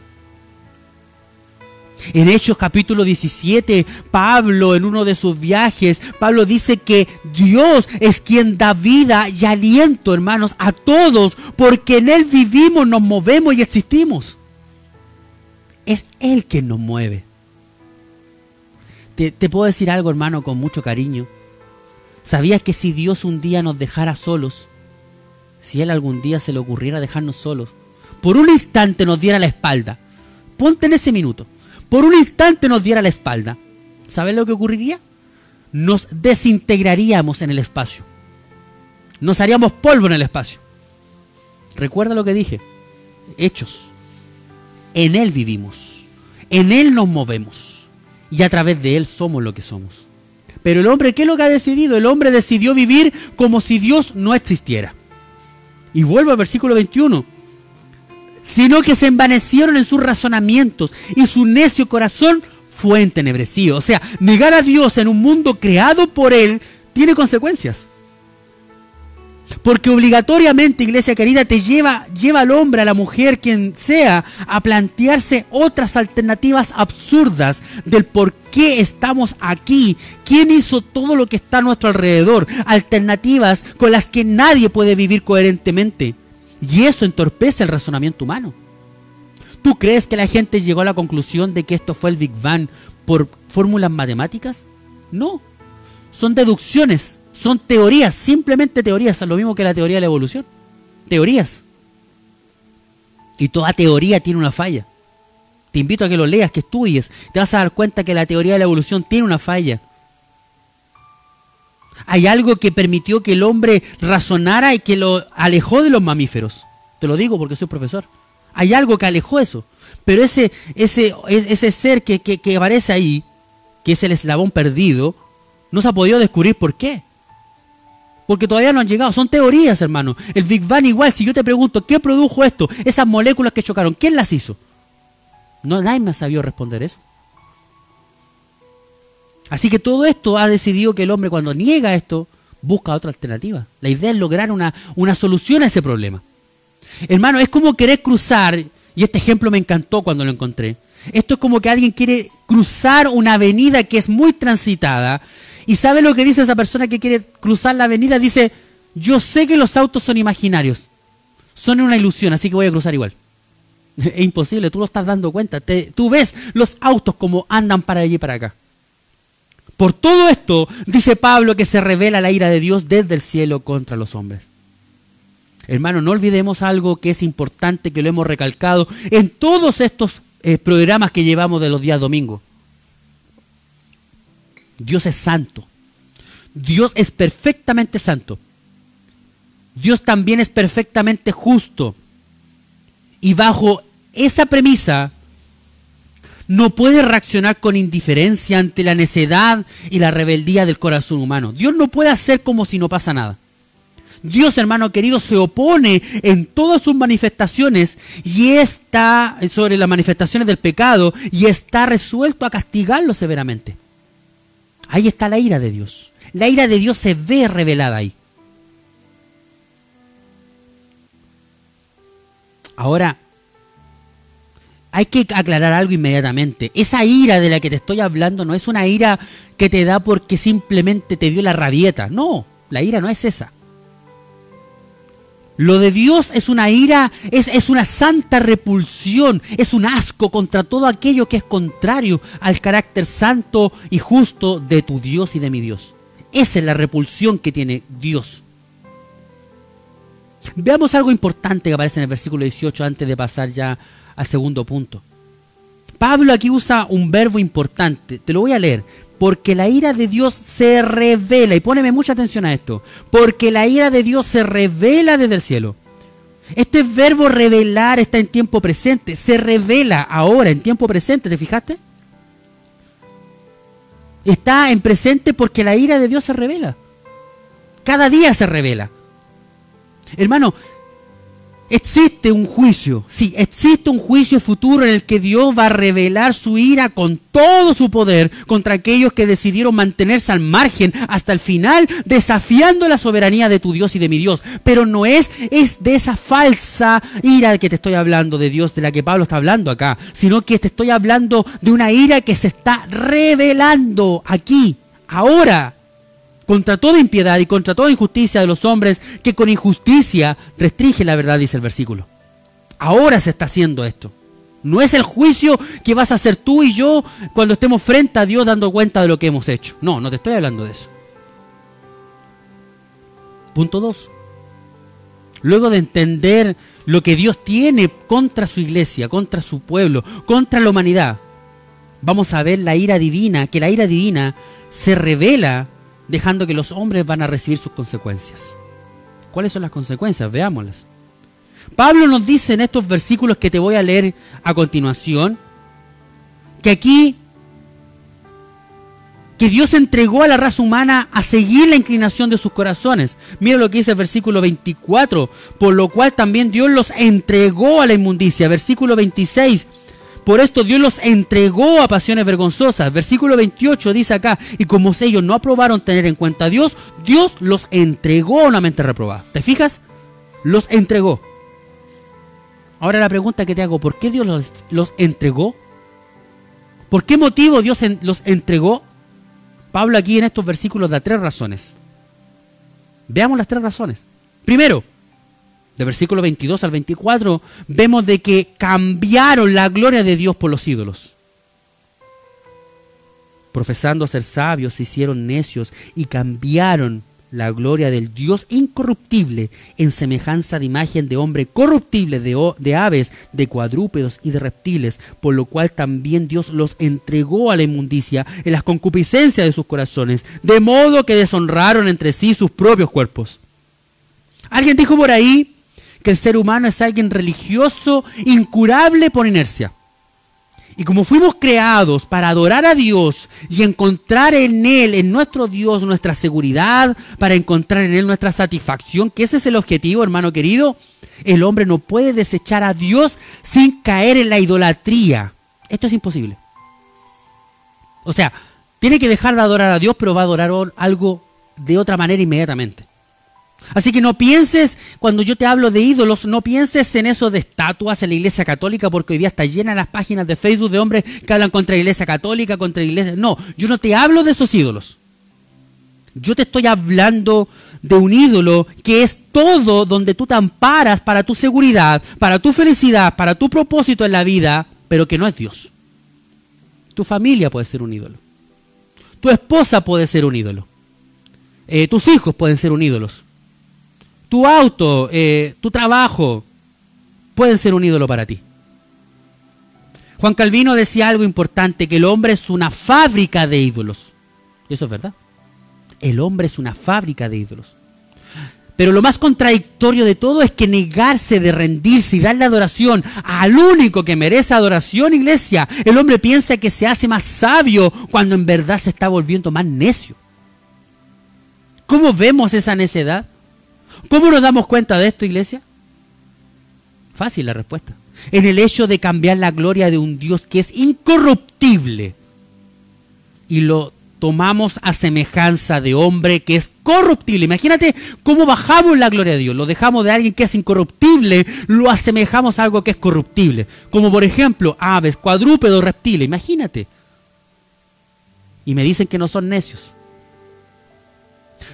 En Hechos capítulo 17, Pablo en uno de sus viajes, Pablo dice que Dios es quien da vida y aliento, hermanos, a todos, porque en Él vivimos, nos movemos y existimos. Es Él quien nos mueve. Te, te puedo decir algo, hermano, con mucho cariño. ¿Sabías que si Dios un día nos dejara solos, si Él algún día se le ocurriera dejarnos solos, por un instante nos diera la espalda, ponte en ese minuto por un instante nos diera la espalda, ¿sabes lo que ocurriría? Nos desintegraríamos en el espacio. Nos haríamos polvo en el espacio. Recuerda lo que dije. Hechos. En Él vivimos. En Él nos movemos. Y a través de Él somos lo que somos. Pero el hombre, ¿qué es lo que ha decidido? El hombre decidió vivir como si Dios no existiera. Y vuelvo al versículo 21 sino que se envanecieron en sus razonamientos y su necio corazón fue entenebrecido. O sea, negar a Dios en un mundo creado por Él tiene consecuencias. Porque obligatoriamente, iglesia querida, te lleva, lleva al hombre, a la mujer, quien sea, a plantearse otras alternativas absurdas del por qué estamos aquí, quién hizo todo lo que está a nuestro alrededor, alternativas con las que nadie puede vivir coherentemente. Y eso entorpece el razonamiento humano. ¿Tú crees que la gente llegó a la conclusión de que esto fue el Big Bang por fórmulas matemáticas? No. Son deducciones, son teorías, simplemente teorías, es lo mismo que la teoría de la evolución. Teorías. Y toda teoría tiene una falla. Te invito a que lo leas, que estudies. Te vas a dar cuenta que la teoría de la evolución tiene una falla. Hay algo que permitió que el hombre razonara y que lo alejó de los mamíferos. Te lo digo porque soy profesor. Hay algo que alejó eso. Pero ese, ese, ese ser que, que aparece ahí, que es el eslabón perdido, no se ha podido descubrir por qué. Porque todavía no han llegado. Son teorías, hermano. El Big Bang igual, si yo te pregunto, ¿qué produjo esto? Esas moléculas que chocaron, ¿quién las hizo? No, nadie me ha sabido responder eso. Así que todo esto ha decidido que el hombre cuando niega esto, busca otra alternativa. La idea es lograr una, una solución a ese problema. Hermano, es como querer cruzar, y este ejemplo me encantó cuando lo encontré. Esto es como que alguien quiere cruzar una avenida que es muy transitada ¿Y sabe lo que dice esa persona que quiere cruzar la avenida? Dice, yo sé que los autos son imaginarios, son una ilusión, así que voy a cruzar igual. <laughs> Es imposible, tú lo estás dando cuenta. tú ves los autos como andan para allí y para acá. Por todo esto, dice Pablo que se revela la ira de Dios desde el cielo contra los hombres. Hermano, no olvidemos algo que es importante, que lo hemos recalcado en todos estos eh, programas que llevamos de los días domingos. Dios es santo. Dios es perfectamente santo. Dios también es perfectamente justo. Y bajo esa premisa, no puede reaccionar con indiferencia ante la necedad y la rebeldía del corazón humano. Dios no puede hacer como si no pasa nada. Dios, hermano querido, se opone en todas sus manifestaciones y está sobre las manifestaciones del pecado y está resuelto a castigarlo severamente. Ahí está la ira de Dios. La ira de Dios se ve revelada ahí. Ahora, hay que aclarar algo inmediatamente. Esa ira de la que te estoy hablando no es una ira que te da porque simplemente te dio la rabieta. No, la ira no es esa. Lo de Dios es una ira, es, es, una santa repulsión, es un asco contra todo aquello que es contrario al carácter santo y justo de tu Dios y de mi Dios. Esa es la repulsión que tiene Dios. Veamos algo importante que aparece en el versículo 18 antes de pasar ya al segundo punto. Pablo aquí usa un verbo importante, te lo voy a leer. Porque la ira de Dios se revela, y póneme mucha atención a esto, porque la ira de Dios se revela desde el cielo. Este verbo revelar está en tiempo presente, se revela ahora en tiempo presente, ¿te fijaste? Está en presente porque la ira de Dios se revela. Cada día se revela. Hermano, Existe un juicio, sí, existe un juicio futuro en el que Dios va a revelar su ira con todo su poder contra aquellos que decidieron mantenerse al margen hasta el final, desafiando la soberanía de tu Dios y de mi Dios. Pero no es, es de esa falsa ira que te estoy hablando de Dios, de la que Pablo está hablando acá, sino que te estoy hablando de una ira que se está revelando aquí, ahora, contra toda impiedad y contra toda injusticia de los hombres que con injusticia restringe la verdad, dice el versículo. Ahora se está haciendo esto. No es el juicio que vas a hacer tú y yo cuando estemos frente a Dios dando cuenta de lo que hemos hecho. No, no te estoy hablando de eso. Punto 2. Luego de entender lo que Dios tiene contra su iglesia, contra su pueblo, contra la humanidad, vamos a ver la ira divina, que la ira divina se revela dejando que los hombres van a recibir sus consecuencias. ¿Cuáles son las consecuencias? Veámoslas. Pablo nos dice en estos versículos que te voy a leer a continuación, que aquí, que Dios entregó a la raza humana a seguir la inclinación de sus corazones. Mira lo que dice el versículo 24, por lo cual también Dios los entregó a la inmundicia. Versículo 26, por esto Dios los entregó a pasiones vergonzosas. Versículo 28 dice acá, y como ellos no aprobaron tener en cuenta a Dios, Dios los entregó a una mente reprobada. ¿Te fijas? Los entregó. Ahora la pregunta que te hago, ¿por qué Dios los, entregó? ¿Por qué motivo Dios los entregó? Pablo aquí en estos versículos da tres razones. Veamos las tres razones. Primero, de versículo 22 al 24, vemos de que cambiaron la gloria de Dios por los ídolos. Profesando ser sabios, se hicieron necios y cambiaron la gloria del Dios incorruptible en semejanza de imagen de hombre corruptible, de, de aves, de cuadrúpedos y de reptiles, por lo cual también Dios los entregó a la inmundicia en las concupiscencias de sus corazones, de modo que deshonraron entre sí sus propios cuerpos. Alguien dijo por ahí que el ser humano es alguien religioso, incurable por inercia. Y como fuimos creados para adorar a Dios y encontrar en Él, en nuestro Dios, nuestra seguridad, para encontrar en Él nuestra satisfacción, que ese es el objetivo, hermano querido, el hombre no puede desechar a Dios sin caer en la idolatría. Esto es imposible. O sea, tiene que dejar de adorar a Dios, pero va a adorar algo de otra manera inmediatamente. Así que no pienses, cuando yo te hablo de ídolos, no pienses en eso de estatuas en la iglesia católica, porque hoy día está llena las páginas de Facebook de hombres que hablan contra la iglesia católica, contra la iglesia. No, yo no te hablo de esos ídolos. Yo te estoy hablando de un ídolo que es todo donde tú te amparas para tu seguridad, para tu felicidad, para tu propósito en la vida, pero que no es Dios. Tu familia puede ser un ídolo. Tu esposa puede ser un ídolo. Eh, tus hijos pueden ser un ídolos tu auto, eh, tu trabajo, pueden ser un ídolo para ti. Juan Calvino decía algo importante, que el hombre es una fábrica de ídolos. Y eso es verdad. El hombre es una fábrica de ídolos. Pero lo más contradictorio de todo es que negarse de rendirse y darle adoración al único que merece adoración, iglesia, el hombre piensa que se hace más sabio cuando en verdad se está volviendo más necio. ¿Cómo vemos esa necedad? ¿Cómo nos damos cuenta de esto, iglesia? Fácil la respuesta. En el hecho de cambiar la gloria de un Dios que es incorruptible y lo tomamos a semejanza de hombre que es corruptible. Imagínate cómo bajamos la gloria de Dios. Lo dejamos de alguien que es incorruptible, lo asemejamos a algo que es corruptible. Como por ejemplo aves, cuadrúpedos, reptiles. Imagínate. Y me dicen que no son necios.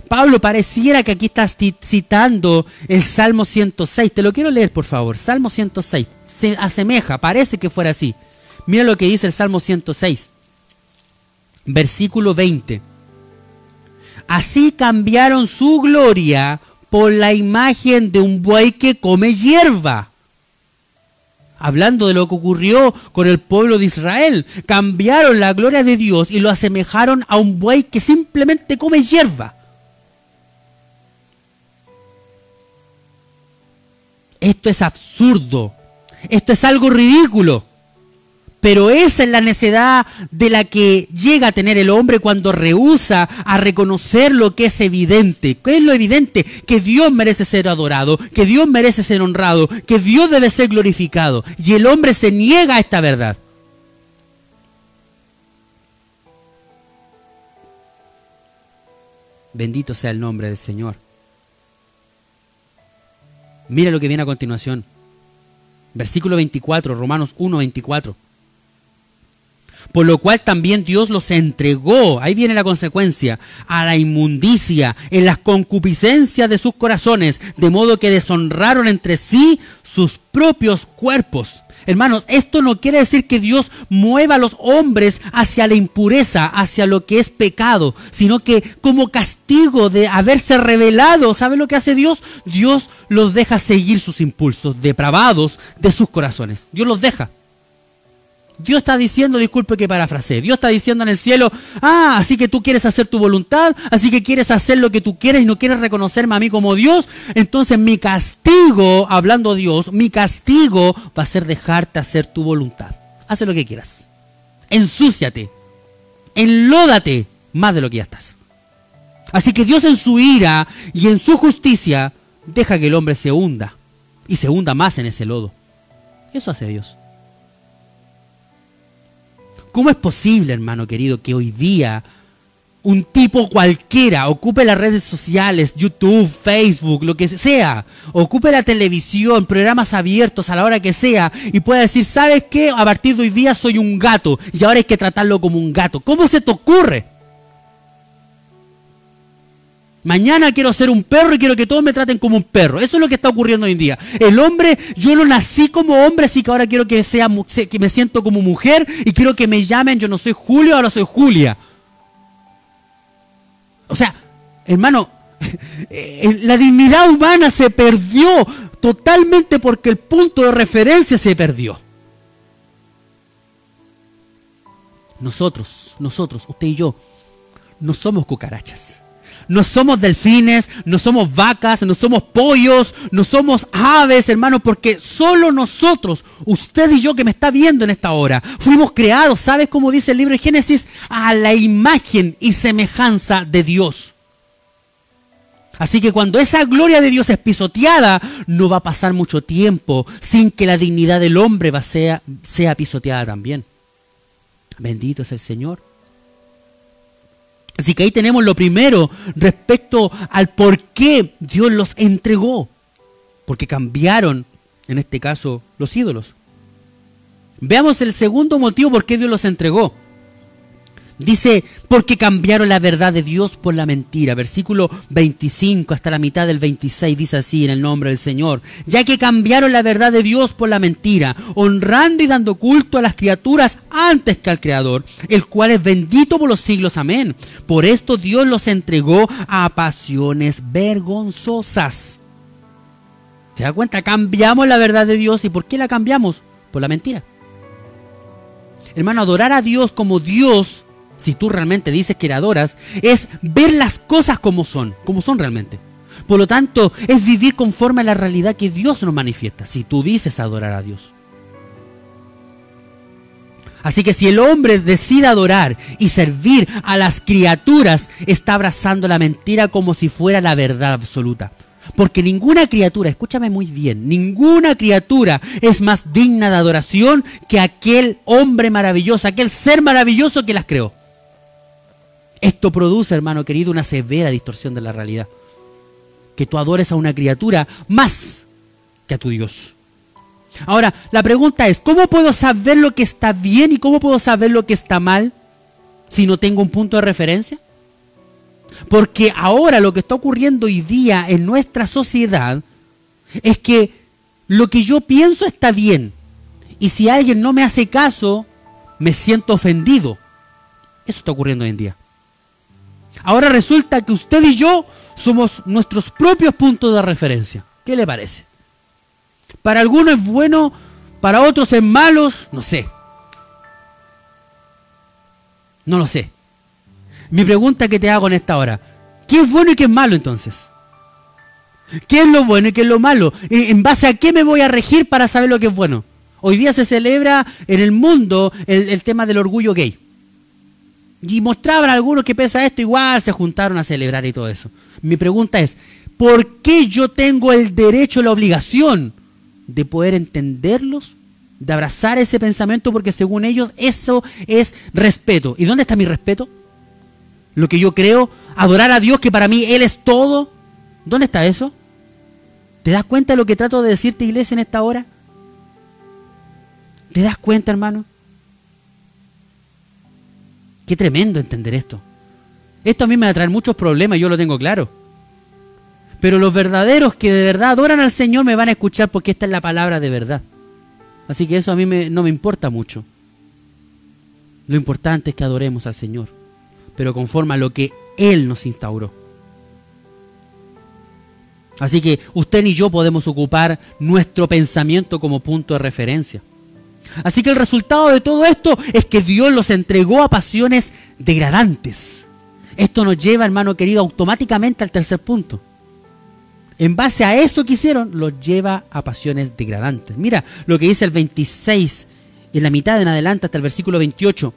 Pablo pareciera que aquí estás ci- citando el Salmo 106. Te lo quiero leer, por favor. Salmo 106. Se asemeja, parece que fuera así. Mira lo que dice el Salmo 106. Versículo 20. Así cambiaron su gloria por la imagen de un buey que come hierba. Hablando de lo que ocurrió con el pueblo de Israel. Cambiaron la gloria de Dios y lo asemejaron a un buey que simplemente come hierba. Esto es absurdo. Esto es algo ridículo. Pero esa es la necedad de la que llega a tener el hombre cuando rehúsa a reconocer lo que es evidente. ¿Qué es lo evidente? Que Dios merece ser adorado, que Dios merece ser honrado, que Dios debe ser glorificado. Y el hombre se niega a esta verdad. Bendito sea el nombre del Señor. Mira lo que viene a continuación. Versículo 24, Romanos 1, 24. Por lo cual también Dios los entregó, ahí viene la consecuencia, a la inmundicia, en las concupiscencias de sus corazones, de modo que deshonraron entre sí sus propios cuerpos. Hermanos, esto no quiere decir que Dios mueva a los hombres hacia la impureza, hacia lo que es pecado, sino que como castigo de haberse revelado, ¿sabe lo que hace Dios? Dios los deja seguir sus impulsos depravados de sus corazones. Dios los deja. Dios está diciendo, disculpe que parafrasee, Dios está diciendo en el cielo, ah, así que tú quieres hacer tu voluntad, así que quieres hacer lo que tú quieres y no quieres reconocerme a mí como Dios, entonces mi castigo, hablando Dios, mi castigo va a ser dejarte hacer tu voluntad. Haz lo que quieras. Ensúciate. Enlódate más de lo que ya estás. Así que Dios en su ira y en su justicia deja que el hombre se hunda y se hunda más en ese lodo. Eso hace Dios. ¿Cómo es posible, hermano querido, que hoy día un tipo cualquiera ocupe las redes sociales, YouTube, Facebook, lo que sea, ocupe la televisión, programas abiertos a la hora que sea y pueda decir, ¿sabes qué? A partir de hoy día soy un gato y ahora hay que tratarlo como un gato. ¿Cómo se te ocurre? Mañana quiero ser un perro y quiero que todos me traten como un perro. Eso es lo que está ocurriendo hoy en día. El hombre, yo no nací como hombre, así que ahora quiero que sea que me siento como mujer y quiero que me llamen, yo no soy Julio, ahora soy Julia. O sea, hermano, <laughs> eh, la dignidad humana se perdió totalmente porque el punto de referencia se perdió. Nosotros, nosotros, usted y yo, no somos cucarachas. No somos delfines, no somos vacas, no somos pollos, no somos aves, hermano, porque solo nosotros, usted y yo que me está viendo en esta hora, fuimos creados, ¿sabes cómo dice el libro de Génesis? A la imagen y semejanza de Dios. Así que cuando esa gloria de Dios es pisoteada, no va a pasar mucho tiempo sin que la dignidad del hombre sea, sea pisoteada también. Bendito es el Señor. Así que ahí tenemos lo primero respecto al por qué Dios los entregó. Porque cambiaron, en este caso, los ídolos. Veamos el segundo motivo por qué Dios los entregó. Dice, porque cambiaron la verdad de Dios por la mentira. Versículo 25 hasta la mitad del 26 dice así en el nombre del Señor. Ya que cambiaron la verdad de Dios por la mentira, honrando y dando culto a las criaturas antes que al Creador, el cual es bendito por los siglos. Amén. Por esto Dios los entregó a pasiones vergonzosas. ¿Se da cuenta? Cambiamos la verdad de Dios. ¿Y por qué la cambiamos? Por la mentira. Hermano, adorar a Dios como Dios si tú realmente dices que le adoras, es ver las cosas como son, como son realmente. Por lo tanto, es vivir conforme a la realidad que Dios nos manifiesta, si tú dices adorar a Dios. Así que si el hombre decide adorar y servir a las criaturas, está abrazando la mentira como si fuera la verdad absoluta. Porque ninguna criatura, escúchame muy bien, ninguna criatura es más digna de adoración que aquel hombre maravilloso, aquel ser maravilloso que las creó. Esto produce, hermano querido, una severa distorsión de la realidad. Que tú adores a una criatura más que a tu Dios. Ahora, la pregunta es, ¿cómo puedo saber lo que está bien y cómo puedo saber lo que está mal si no tengo un punto de referencia? Porque ahora lo que está ocurriendo hoy día en nuestra sociedad es que lo que yo pienso está bien. Y si alguien no me hace caso, me siento ofendido. Eso está ocurriendo hoy en día. Ahora resulta que usted y yo somos nuestros propios puntos de referencia. ¿Qué le parece? Para algunos es bueno, para otros es malo, no sé. No lo sé. Mi pregunta que te hago en esta hora, ¿qué es bueno y qué es malo entonces? ¿Qué es lo bueno y qué es lo malo? ¿En base a qué me voy a regir para saber lo que es bueno? Hoy día se celebra en el mundo el, el tema del orgullo gay. Y mostraban algunos que pesa esto, igual se juntaron a celebrar y todo eso. Mi pregunta es, ¿por qué yo tengo el derecho, la obligación de poder entenderlos, de abrazar ese pensamiento? Porque según ellos eso es respeto. ¿Y dónde está mi respeto? Lo que yo creo, adorar a Dios, que para mí Él es todo. ¿Dónde está eso? ¿Te das cuenta de lo que trato de decirte, iglesia, en esta hora? ¿Te das cuenta, hermano? Qué tremendo entender esto. Esto a mí me va a traer muchos problemas, yo lo tengo claro. Pero los verdaderos que de verdad adoran al Señor me van a escuchar porque esta es la palabra de verdad. Así que eso a mí no me importa mucho. Lo importante es que adoremos al Señor, pero conforme a lo que Él nos instauró. Así que usted y yo podemos ocupar nuestro pensamiento como punto de referencia. Así que el resultado de todo esto es que Dios los entregó a pasiones degradantes. Esto nos lleva, hermano querido, automáticamente al tercer punto. En base a eso que hicieron, los lleva a pasiones degradantes. Mira lo que dice el 26, en la mitad en adelante hasta el versículo 28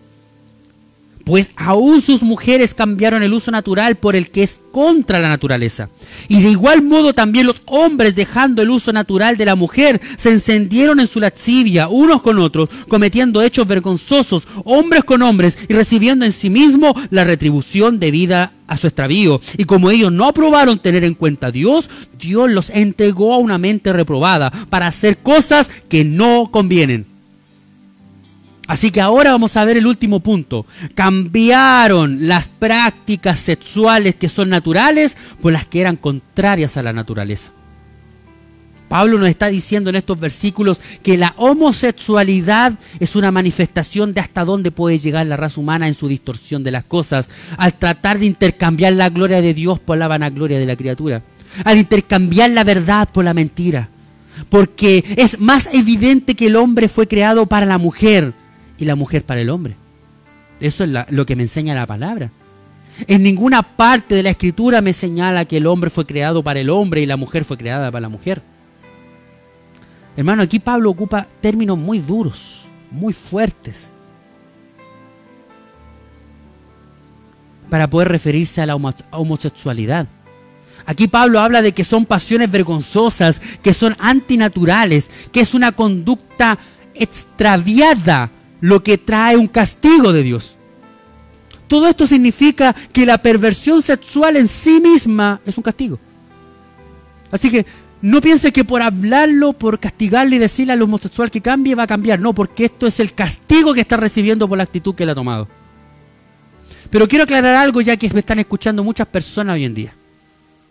pues aún sus mujeres cambiaron el uso natural por el que es contra la naturaleza. Y de igual modo también los hombres, dejando el uso natural de la mujer, se encendieron en su lascivia unos con otros, cometiendo hechos vergonzosos, hombres con hombres, y recibiendo en sí mismo la retribución debida a su extravío. Y como ellos no aprobaron tener en cuenta a Dios, Dios los entregó a una mente reprobada para hacer cosas que no convienen Así que ahora vamos a ver el último punto. Cambiaron las prácticas sexuales que son naturales por las que eran contrarias a la naturaleza. Pablo nos está diciendo en estos versículos que la homosexualidad es una manifestación de hasta dónde puede llegar la raza humana en su distorsión de las cosas, al tratar de intercambiar la gloria de Dios por la vanagloria de la criatura, al intercambiar la verdad por la mentira, porque es más evidente que el hombre fue creado para la mujer y la mujer para el hombre. Eso es lo que me enseña la palabra. En ninguna parte de la escritura me señala que el hombre fue creado para el hombre y la mujer fue creada para la mujer. Hermano, aquí Pablo ocupa términos muy duros, muy fuertes, para poder referirse a la homosexualidad. Aquí Pablo habla de que son pasiones vergonzosas, que son antinaturales, que es una conducta extraviada, lo que trae un castigo de Dios. Todo esto significa que la perversión sexual en sí misma es un castigo. Así que no piense que por hablarlo, por castigarle y decirle al homosexual que cambie, va a cambiar. No, porque esto es el castigo que está recibiendo por la actitud que él ha tomado. Pero quiero aclarar algo ya que me están escuchando muchas personas hoy en día.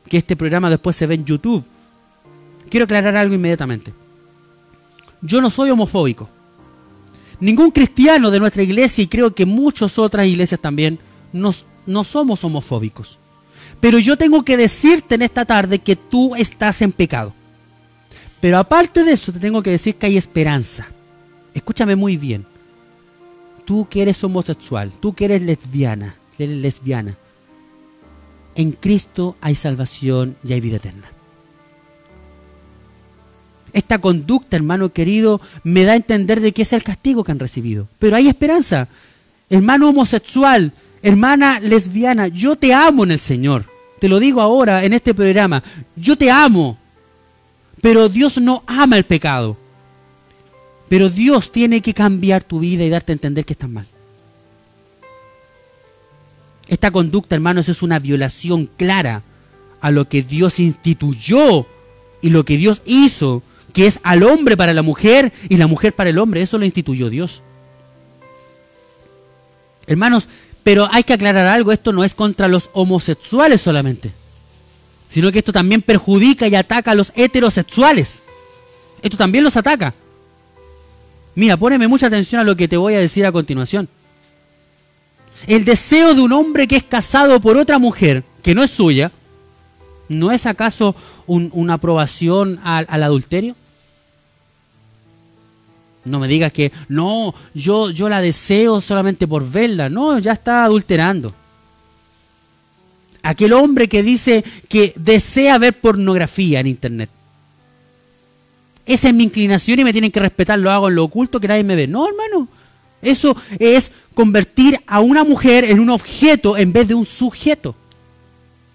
Que este programa después se ve en YouTube. Quiero aclarar algo inmediatamente. Yo no soy homofóbico. Ningún cristiano de nuestra iglesia, y creo que muchas otras iglesias también, no somos homofóbicos. Pero yo tengo que decirte en esta tarde que tú estás en pecado. Pero aparte de eso, te tengo que decir que hay esperanza. Escúchame muy bien. Tú que eres homosexual, tú que eres lesbiana, eres lesbiana, en Cristo hay salvación y hay vida eterna. Esta conducta, hermano querido, me da a entender de qué es el castigo que han recibido. Pero hay esperanza. Hermano homosexual, hermana lesbiana, yo te amo en el Señor te lo digo ahora en este programa, yo te amo, pero Dios no ama el pecado. Pero Dios tiene que cambiar tu vida y darte a entender que estás mal. Esta conducta, hermanos, es una violación clara a lo que Dios instituyó y lo que Dios hizo, que es al hombre para la mujer y la mujer para el hombre. Eso lo instituyó Dios. Hermanos, pero hay que aclarar algo, esto no es contra los homosexuales solamente, sino que esto también perjudica y ataca a los heterosexuales. Esto también los ataca. Mira, poneme mucha atención a lo que te voy a decir a continuación. El deseo de un hombre que es casado por otra mujer, que no es suya, ¿no es acaso una aprobación al adulterio? No me digas que no, yo, yo la deseo solamente por verla. No, ya está adulterando. Aquel hombre que dice que desea ver pornografía en internet. Esa es mi inclinación y me tienen que respetar, lo hago en lo oculto que nadie me ve. No, hermano. Eso es convertir a una mujer en un objeto en vez de un sujeto.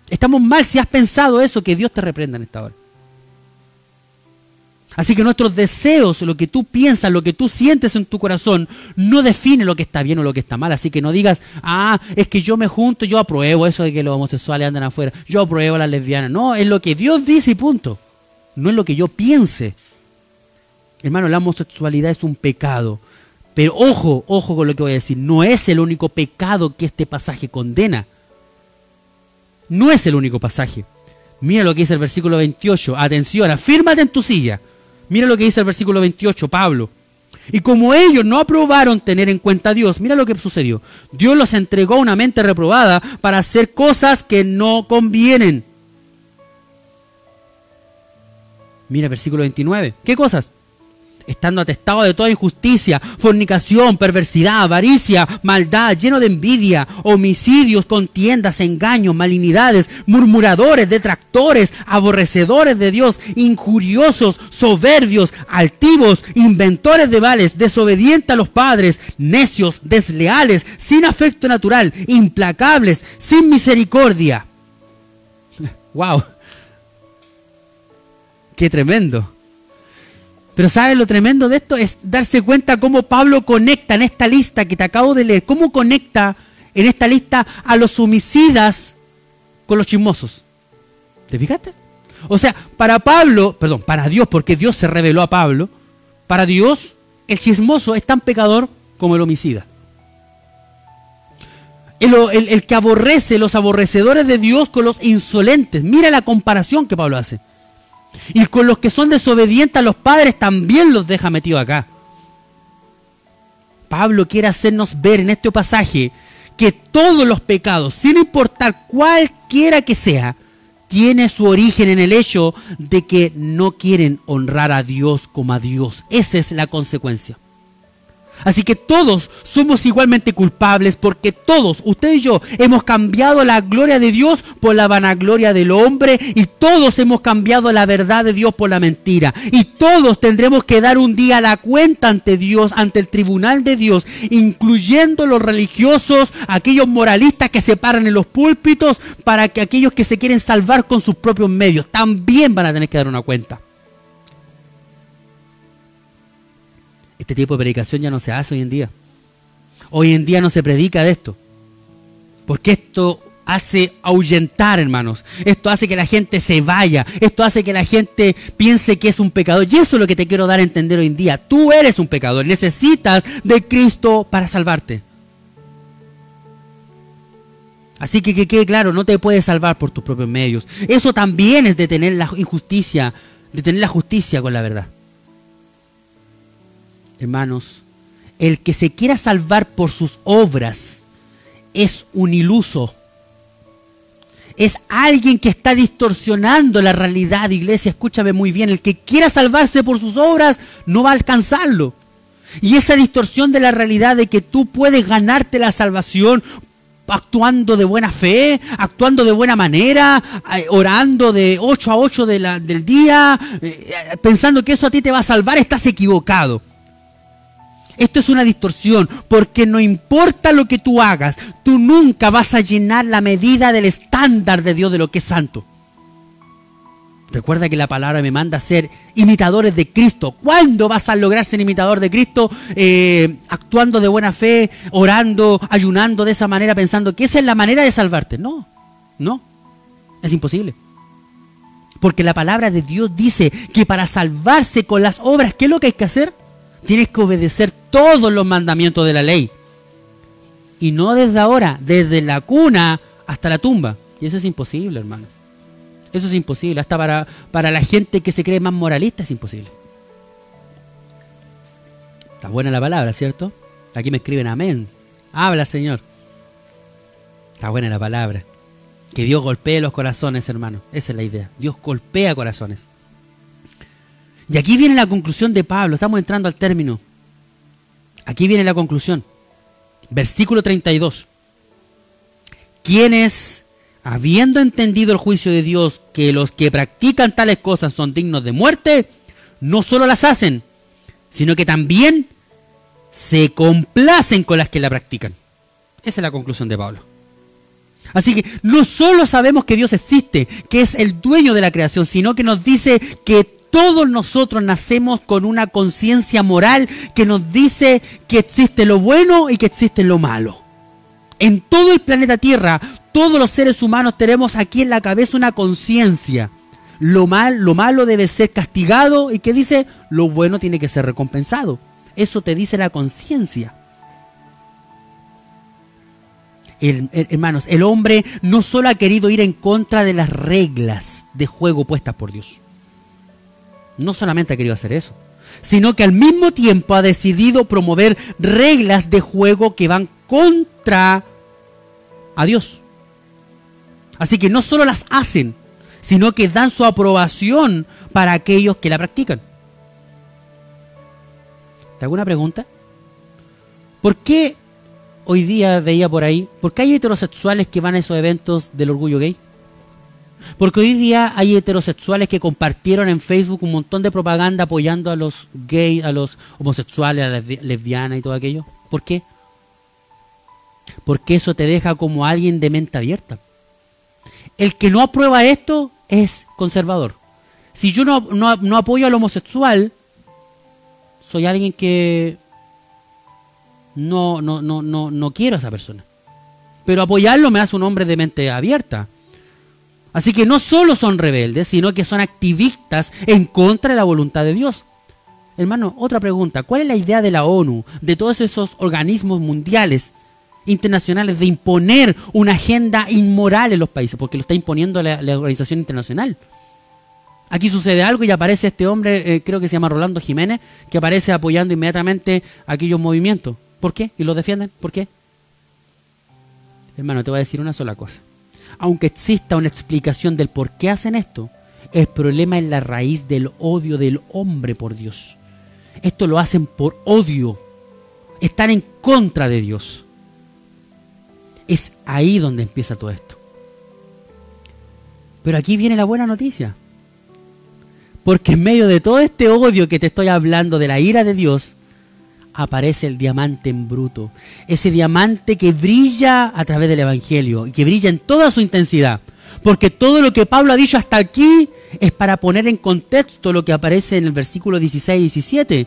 Estamos mal si has pensado eso, que Dios te reprenda en esta hora. Así que nuestros deseos, lo que tú piensas, lo que tú sientes en tu corazón, no define lo que está bien o lo que está mal. Así que no digas, ah, es que yo me junto, yo apruebo eso de que los homosexuales andan afuera, yo apruebo a las lesbianas. No, es lo que Dios dice y punto. No es lo que yo piense. Hermano, la homosexualidad es un pecado. Pero ojo, ojo con lo que voy a decir, no es el único pecado que este pasaje condena. No es el único pasaje. Mira lo que dice el versículo 28. Atención, afírmate en tu silla. Mira lo que dice el versículo 28, Pablo. Y como ellos no aprobaron tener en cuenta a Dios, mira lo que sucedió. Dios los entregó a una mente reprobada para hacer cosas que no convienen. Mira versículo 29. ¿Qué cosas? Estando atestado de toda injusticia, fornicación, perversidad, avaricia, maldad, lleno de envidia, homicidios, contiendas, engaños, malignidades, murmuradores, detractores, aborrecedores de Dios, injuriosos, soberbios, altivos, inventores de vales, desobedientes a los padres, necios, desleales, sin afecto natural, implacables, sin misericordia. <laughs> ¡Wow! ¡Qué tremendo! Pero ¿sabes lo tremendo de esto? Es darse cuenta cómo Pablo conecta en esta lista que te acabo de leer, cómo conecta en esta lista a los homicidas con los chismosos. ¿Te fijaste? O sea, para Pablo, perdón, para Dios, porque Dios se reveló a Pablo, para Dios el chismoso es tan pecador como el homicida. El, el, que aborrece, los aborrecedores de Dios con los insolentes. Mira la comparación que Pablo hace. Y con los que son desobedientes a los padres también los deja metidos acá. Pablo quiere hacernos ver en este pasaje que todos los pecados, sin importar cualquiera que sea, tiene su origen en el hecho de que no quieren honrar a Dios como a Dios. Esa es la consecuencia. Así que todos somos igualmente culpables porque todos, usted y yo, hemos cambiado la gloria de Dios por la vanagloria del hombre y todos hemos cambiado la verdad de Dios por la mentira. Y todos tendremos que dar un día la cuenta ante Dios, ante el tribunal de Dios, incluyendo los religiosos, aquellos moralistas que se paran en los púlpitos para que aquellos que se quieren salvar con sus propios medios también van a tener que dar una cuenta. Este tipo de predicación ya no se hace hoy en día. Hoy en día no se predica de esto. Porque esto hace ahuyentar, hermanos. Esto hace que la gente se vaya. Esto hace que la gente piense que es un pecador. Y eso es lo que te quiero dar a entender hoy en día. Tú eres un pecador. Necesitas de Cristo para salvarte. Así que que quede claro, no te puedes salvar por tus propios medios. Eso también es detener la injusticia, detener la justicia con la verdad hermanos, el que se quiera salvar por sus obras es un iluso. Es alguien que está distorsionando la realidad, iglesia. Escúchame muy bien. El que quiera salvarse por sus obras no va a alcanzarlo. Y esa distorsión de la realidad de que tú puedes ganarte la salvación actuando de buena fe, actuando de buena manera, eh, orando de 8 a 8 del día, eh, pensando que eso a ti te va a salvar, estás equivocado. Esto es una distorsión, porque no importa lo que tú hagas, tú nunca vas a llenar la medida del estándar de Dios de lo que es santo. Recuerda que la palabra me manda a ser imitadores de Cristo. ¿Cuándo vas a lograr ser imitador de Cristo? Eh, actuando de buena fe, orando, ayunando de esa manera, pensando que esa es la manera de salvarte. No, no, es imposible. Porque la palabra de Dios dice que para salvarse con las obras, ¿qué es lo que hay que hacer? Tienes que obedecer todos los mandamientos de la ley. Y no desde ahora, desde la cuna hasta la tumba. Y eso es imposible, hermano. Eso es imposible. Hasta para, para la gente que se cree más moralista es imposible. Está buena la palabra, ¿cierto? Aquí me escriben amén. Habla, Señor. Está buena la palabra. Que Dios golpee los corazones, hermano. Esa es la idea. Dios golpea corazones. Y aquí viene la conclusión de Pablo, estamos entrando al término. Aquí viene la conclusión. Versículo 32. Quienes, habiendo entendido el juicio de Dios, que los que practican tales cosas son dignos de muerte, no solo las hacen, sino que también se complacen con las que la practican. Esa es la conclusión de Pablo. Así que no solo sabemos que Dios existe, que es el dueño de la creación, sino que nos dice que todos nosotros nacemos con una conciencia moral que nos dice que existe lo bueno y que existe lo malo. En todo el planeta Tierra, todos los seres humanos tenemos aquí en la cabeza una conciencia. Lo, mal, lo malo debe ser castigado y que dice lo bueno tiene que ser recompensado. Eso te dice la conciencia. hermanos, el hombre no solo ha querido ir en contra de las reglas de juego puestas por Dios no solamente ha querido hacer eso, sino que al mismo tiempo ha decidido promover reglas de juego que van contra a Dios. Así que no solo las hacen, sino que dan su aprobación para aquellos que la practican. ¿Te hago una pregunta? ¿Por qué hoy día veía por ahí, por qué hay heterosexuales que van a esos eventos del orgullo gay? Porque hoy día hay heterosexuales que compartieron en Facebook un montón de propaganda apoyando a los gays, a los homosexuales, a las lesbianas y todo aquello. ¿Por qué? Porque eso te deja como alguien de mente abierta. El que no aprueba esto es conservador. Si yo no, no apoyo al homosexual, soy alguien que no, no, no, no, no quiero a esa persona. Pero apoyarlo me hace un hombre de mente abierta. Así que no solo son rebeldes, sino que son activistas en contra de la voluntad de Dios. Hermano, otra pregunta. ¿Cuál es la idea de la ONU, de todos esos organismos mundiales, internacionales, de imponer una agenda inmoral en los países? Porque lo está imponiendo la, organización internacional. Aquí sucede algo y aparece este hombre, eh, creo que se llama Rolando Jiménez, que aparece apoyando inmediatamente aquellos movimientos. ¿Por qué? ¿Y lo defienden? ¿Por qué? Hermano, te voy a decir una sola cosa. Aunque exista una explicación del por qué hacen esto, el problema es la raíz del odio del hombre por Dios. Esto lo hacen por odio. Están en contra de Dios. Es ahí donde empieza todo esto. Pero aquí viene la buena noticia. Porque en medio de todo este odio que te estoy hablando de la ira de Dios, aparece el diamante en bruto. Ese diamante que brilla a través del Evangelio y que brilla en toda su intensidad. Porque todo lo que Pablo ha dicho hasta aquí es para poner en contexto lo que aparece en el versículo 16 y 17.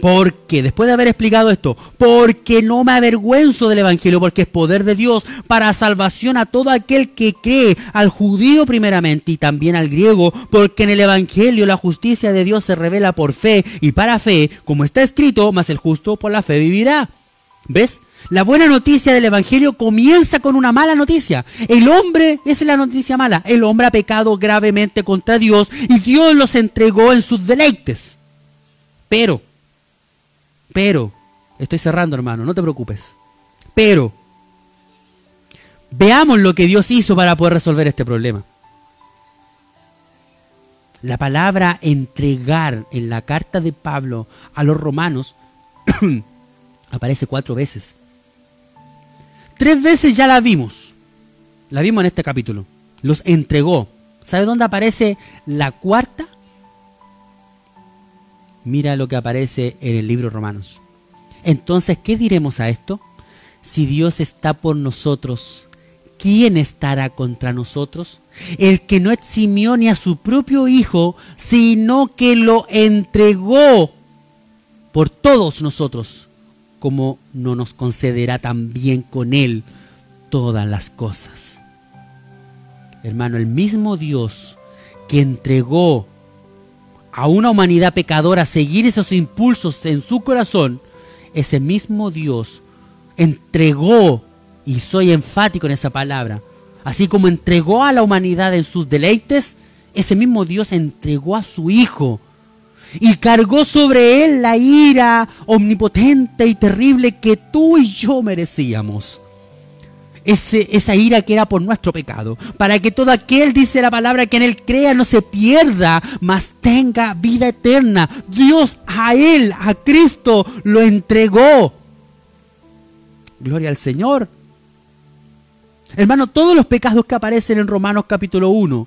Porque, después de haber explicado esto, porque no me avergüenzo del Evangelio, porque es poder de Dios para salvación a todo aquel que cree, al judío primeramente y también al griego, porque en el Evangelio la justicia de Dios se revela por fe y para fe, como está escrito, mas el justo por la fe vivirá. ¿Ves? La buena noticia del Evangelio comienza con una mala noticia. El hombre, esa es la noticia mala, el hombre ha pecado gravemente contra Dios y Dios los entregó en sus deleites. Pero, pero, estoy cerrando hermano, no te preocupes. Pero, veamos lo que Dios hizo para poder resolver este problema. La palabra entregar en la carta de Pablo a los romanos <clears throat> aparece cuatro veces. Tres veces ya la vimos. La vimos en este capítulo. Los entregó. ¿Sabe dónde aparece la cuarta? Mira lo que aparece en el libro Romanos. Entonces, ¿qué diremos a esto? Si Dios está por nosotros, ¿quién estará contra nosotros? El que no eximió ni a su propio Hijo, sino que lo entregó por todos nosotros, como no nos concederá también con Él todas las cosas. Hermano, el mismo Dios que entregó a una humanidad pecadora seguir esos impulsos en su corazón, ese mismo Dios entregó, y soy enfático en esa palabra, así como entregó a la humanidad en sus deleites, ese mismo Dios entregó a su Hijo y cargó sobre él la ira omnipotente y terrible que tú y yo merecíamos esa ira que era por nuestro pecado, para que todo aquel, dice la palabra, que en él crea no se pierda, mas tenga vida eterna. Dios a él, a Cristo, lo entregó. Gloria al Señor. Hermano, todos los pecados que aparecen en Romanos capítulo 1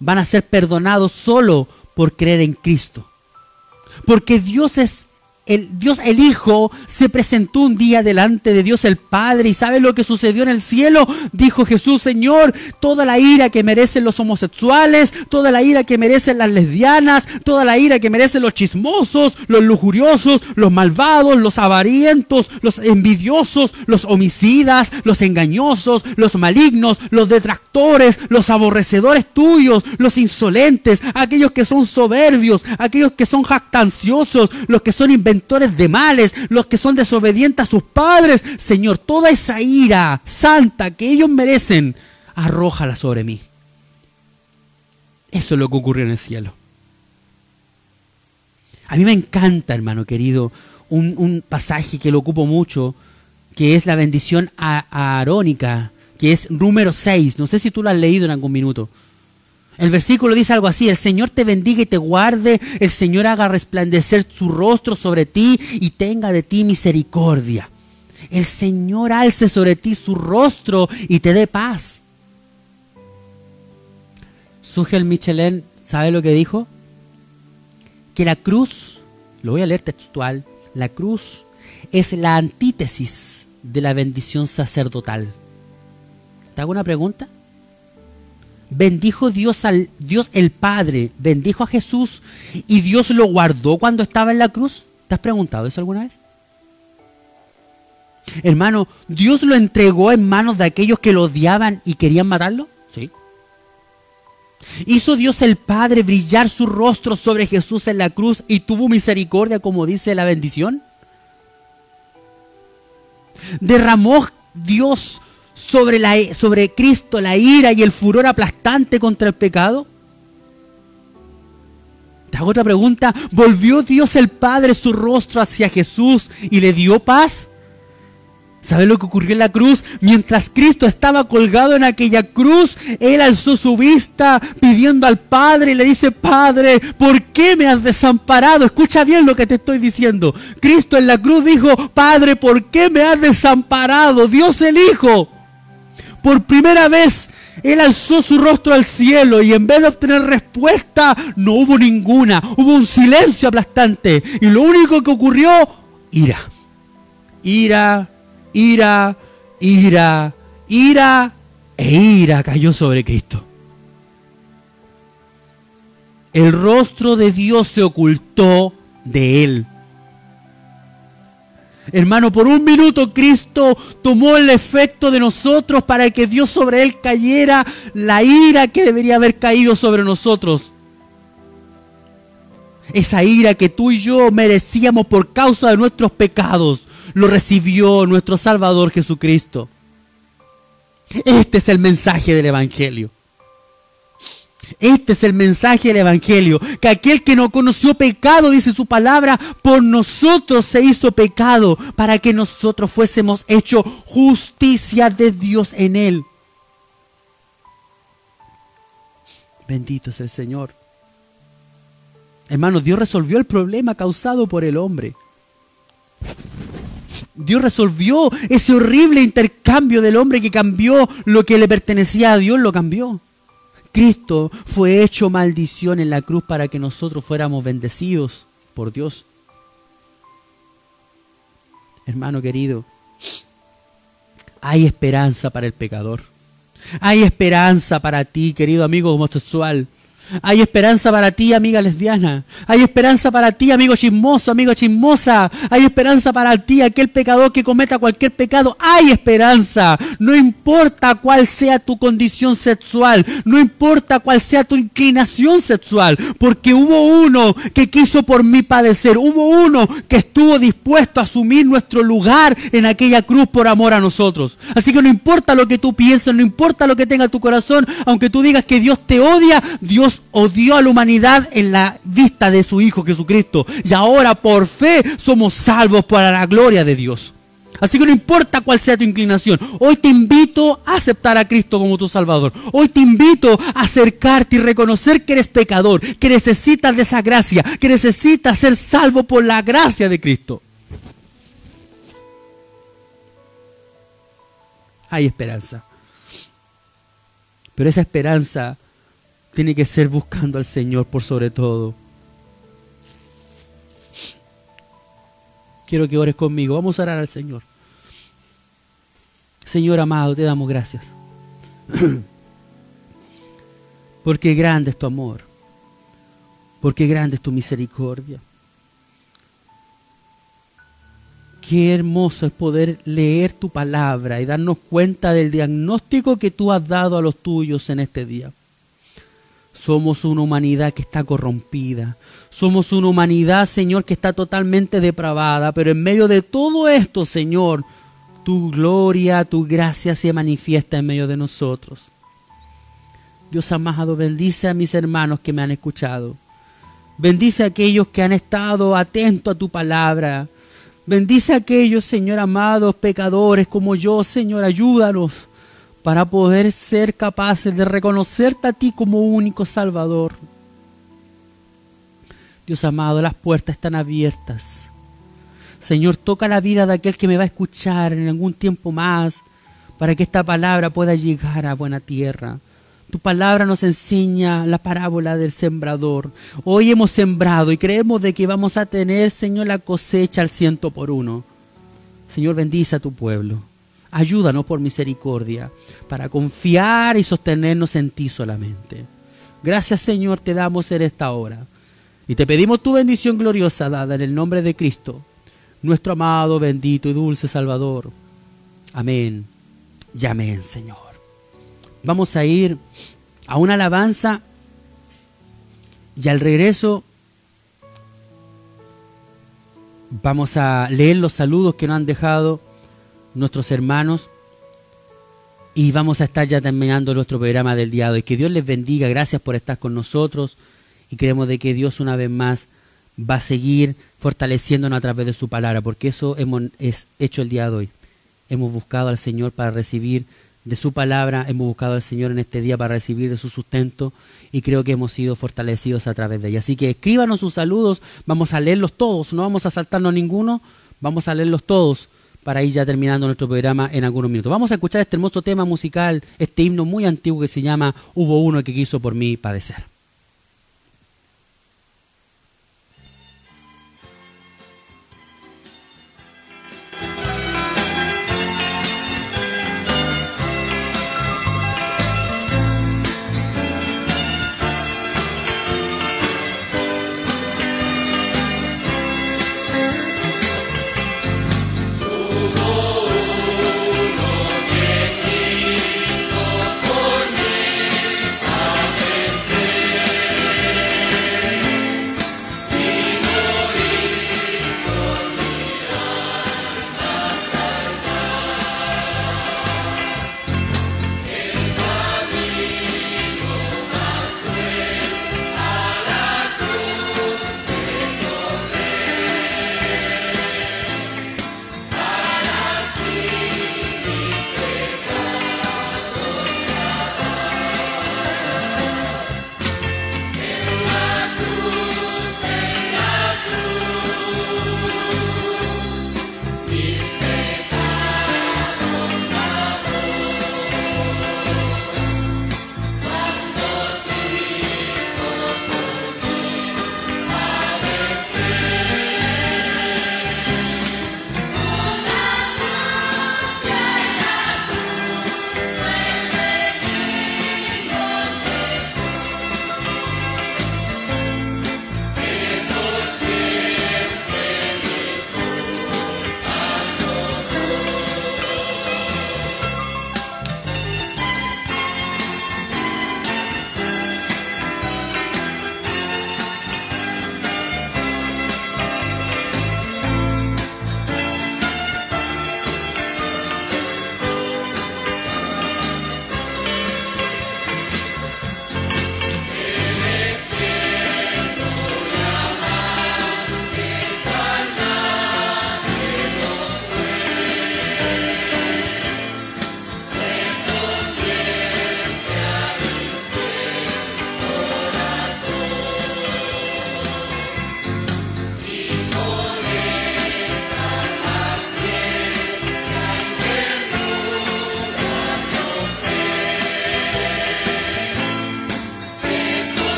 van a ser perdonados solo por creer en Cristo. Porque Dios es el Dios el Hijo se presentó un día delante de Dios el Padre y sabe lo que sucedió en el cielo. Dijo Jesús, Señor, toda la ira que merecen los homosexuales, toda la ira que merecen las lesbianas, toda la ira que merecen los chismosos, los lujuriosos, los malvados, los avarientos, los envidiosos, los homicidas, los engañosos, los malignos, los detractores, los aborrecedores tuyos, los insolentes, aquellos que son soberbios, aquellos que son jactanciosos, los que son inventores de males, los que son desobedientes a sus padres. Señor, toda esa ira santa que ellos merecen, arrójala sobre mí. Eso es lo que ocurrió en el cielo. A mí me encanta, hermano querido, un, pasaje que lo ocupo mucho, que es la bendición arónica, que es número 6. No sé si tú lo has leído en algún minuto. El versículo dice algo así, el Señor te bendiga y te guarde, el Señor haga resplandecer su rostro sobre ti y tenga de ti misericordia. El Señor alce sobre ti su rostro y te dé paz. Sugel Michelin, ¿sabe lo que dijo? Que la cruz, lo voy a leer textual, la cruz es la antítesis de la bendición sacerdotal. ¿Te hago una pregunta? Bendijo Dios al Dios el Padre, bendijo a Jesús y Dios lo guardó cuando estaba en la cruz. ¿Te has preguntado eso alguna vez? Hermano, ¿Dios lo entregó en manos de aquellos que lo odiaban y querían matarlo? Sí. ¿Hizo Dios el Padre brillar su rostro sobre Jesús en la cruz y tuvo misericordia como dice la bendición? ¿Derramó Dios sobre, la, sobre Cristo la ira y el furor aplastante contra el pecado? Te hago otra pregunta. ¿Volvió Dios el Padre su rostro hacia Jesús y le dio paz? ¿Sabes lo que ocurrió en la cruz? Mientras Cristo estaba colgado en aquella cruz, Él alzó su vista pidiendo al Padre y le dice, Padre, ¿por qué me has desamparado? Escucha bien lo que te estoy diciendo. Cristo en la cruz dijo, Padre, ¿por qué me has desamparado? Dios el Hijo. Por primera vez, Él alzó su rostro al cielo y en vez de obtener respuesta, no hubo ninguna. Hubo un silencio aplastante. Y lo único que ocurrió, ira. Ira ira, ira, ira e ira cayó sobre Cristo. El rostro de Dios se ocultó de él. Hermano, por un minuto Cristo tomó el efecto de nosotros para que Dios sobre él cayera la ira que debería haber caído sobre nosotros. Esa ira que tú y yo merecíamos por causa de nuestros pecados lo recibió nuestro Salvador Jesucristo. Este es el mensaje del Evangelio. Este es el mensaje del Evangelio, que aquel que no conoció pecado, dice su palabra, por nosotros se hizo pecado, para que nosotros fuésemos hecho justicia de Dios en él. Bendito es el Señor. Hermanos, Dios resolvió el problema causado por el hombre. Dios resolvió ese horrible intercambio del hombre que cambió lo que le pertenecía a Dios, lo cambió. Cristo fue hecho maldición en la cruz para que nosotros fuéramos bendecidos por Dios. Hermano querido, hay esperanza para el pecador. Hay esperanza para ti, querido amigo homosexual. Hay esperanza para ti, amiga lesbiana. Hay esperanza para ti, amigo chismoso, amigo chismosa. Hay esperanza para ti, aquel pecador que cometa cualquier pecado. Hay esperanza. No importa cuál sea tu condición sexual. No importa cuál sea tu inclinación sexual. Porque hubo uno que quiso por mí padecer. Hubo uno que estuvo dispuesto a asumir nuestro lugar en aquella cruz por amor a nosotros. Así que no importa lo que tú pienses, no importa lo que tenga tu corazón. Aunque tú digas que Dios te odia, Dios odió a la humanidad en la vista de su Hijo Jesucristo. Y ahora por fe somos salvos para la gloria de Dios. Así que no importa cuál sea tu inclinación, hoy te invito a aceptar a Cristo como tu Salvador. Hoy te invito a acercarte y reconocer que eres pecador, que necesitas de esa gracia, que necesitas ser salvo por la gracia de Cristo. Hay esperanza. Pero esa esperanza tiene que ser buscando al Señor por sobre todo. Quiero que ores conmigo. Vamos a orar al Señor. Señor amado, te damos gracias. <clears throat> Porque grande es tu amor. Porque grande es tu misericordia. Qué hermoso es poder leer tu palabra y darnos cuenta del diagnóstico que tú has dado a los tuyos en este día. Somos una humanidad que está corrompida. Somos una humanidad, Señor, que está totalmente depravada. Pero en medio de todo esto, Señor, tu gloria, tu gracia se manifiesta en medio de nosotros. Dios amado, bendice a mis hermanos que me han escuchado. Bendice a aquellos que han estado atentos a tu palabra. Bendice a aquellos, Señor amados, pecadores como yo, Señor, ayúdanos para poder ser capaces de reconocerte a ti como único Salvador. Dios amado, las puertas están abiertas. Señor, toca la vida de aquel que me va a escuchar en algún tiempo más para que esta palabra pueda llegar a buena tierra. Tu palabra nos enseña la parábola del sembrador. Hoy hemos sembrado y creemos de que vamos a tener, Señor, la cosecha al ciento por uno. Señor, bendice a tu pueblo. Ayúdanos por misericordia para confiar y sostenernos en ti solamente. Gracias Señor te damos en esta hora. Y te pedimos tu bendición gloriosa dada en el nombre de Cristo, nuestro amado, bendito y dulce Salvador. Amén. Y amén, Señor. Vamos a ir a una alabanza y al regreso vamos a leer los saludos que nos han dejado nuestros hermanos. Y vamos a estar ya terminando nuestro programa del día de hoy. Que Dios les bendiga. Gracias por estar con nosotros. y creemos de que Dios una vez más va a seguir fortaleciéndonos a través de su palabra, porque eso hemos es hecho el día de hoy. Hemos buscado al Señor para recibir de su palabra, hemos buscado al Señor en este día para recibir de su sustento y creo que hemos sido fortalecidos a través de ella. Así que escríbanos sus saludos, vamos a leerlos todos, no vamos a saltarnos ninguno, vamos a leerlos todos para ir ya terminando nuestro programa en algunos minutos. Vamos a escuchar este hermoso tema musical, este himno muy antiguo que se llama Hubo uno que quiso por mí padecer.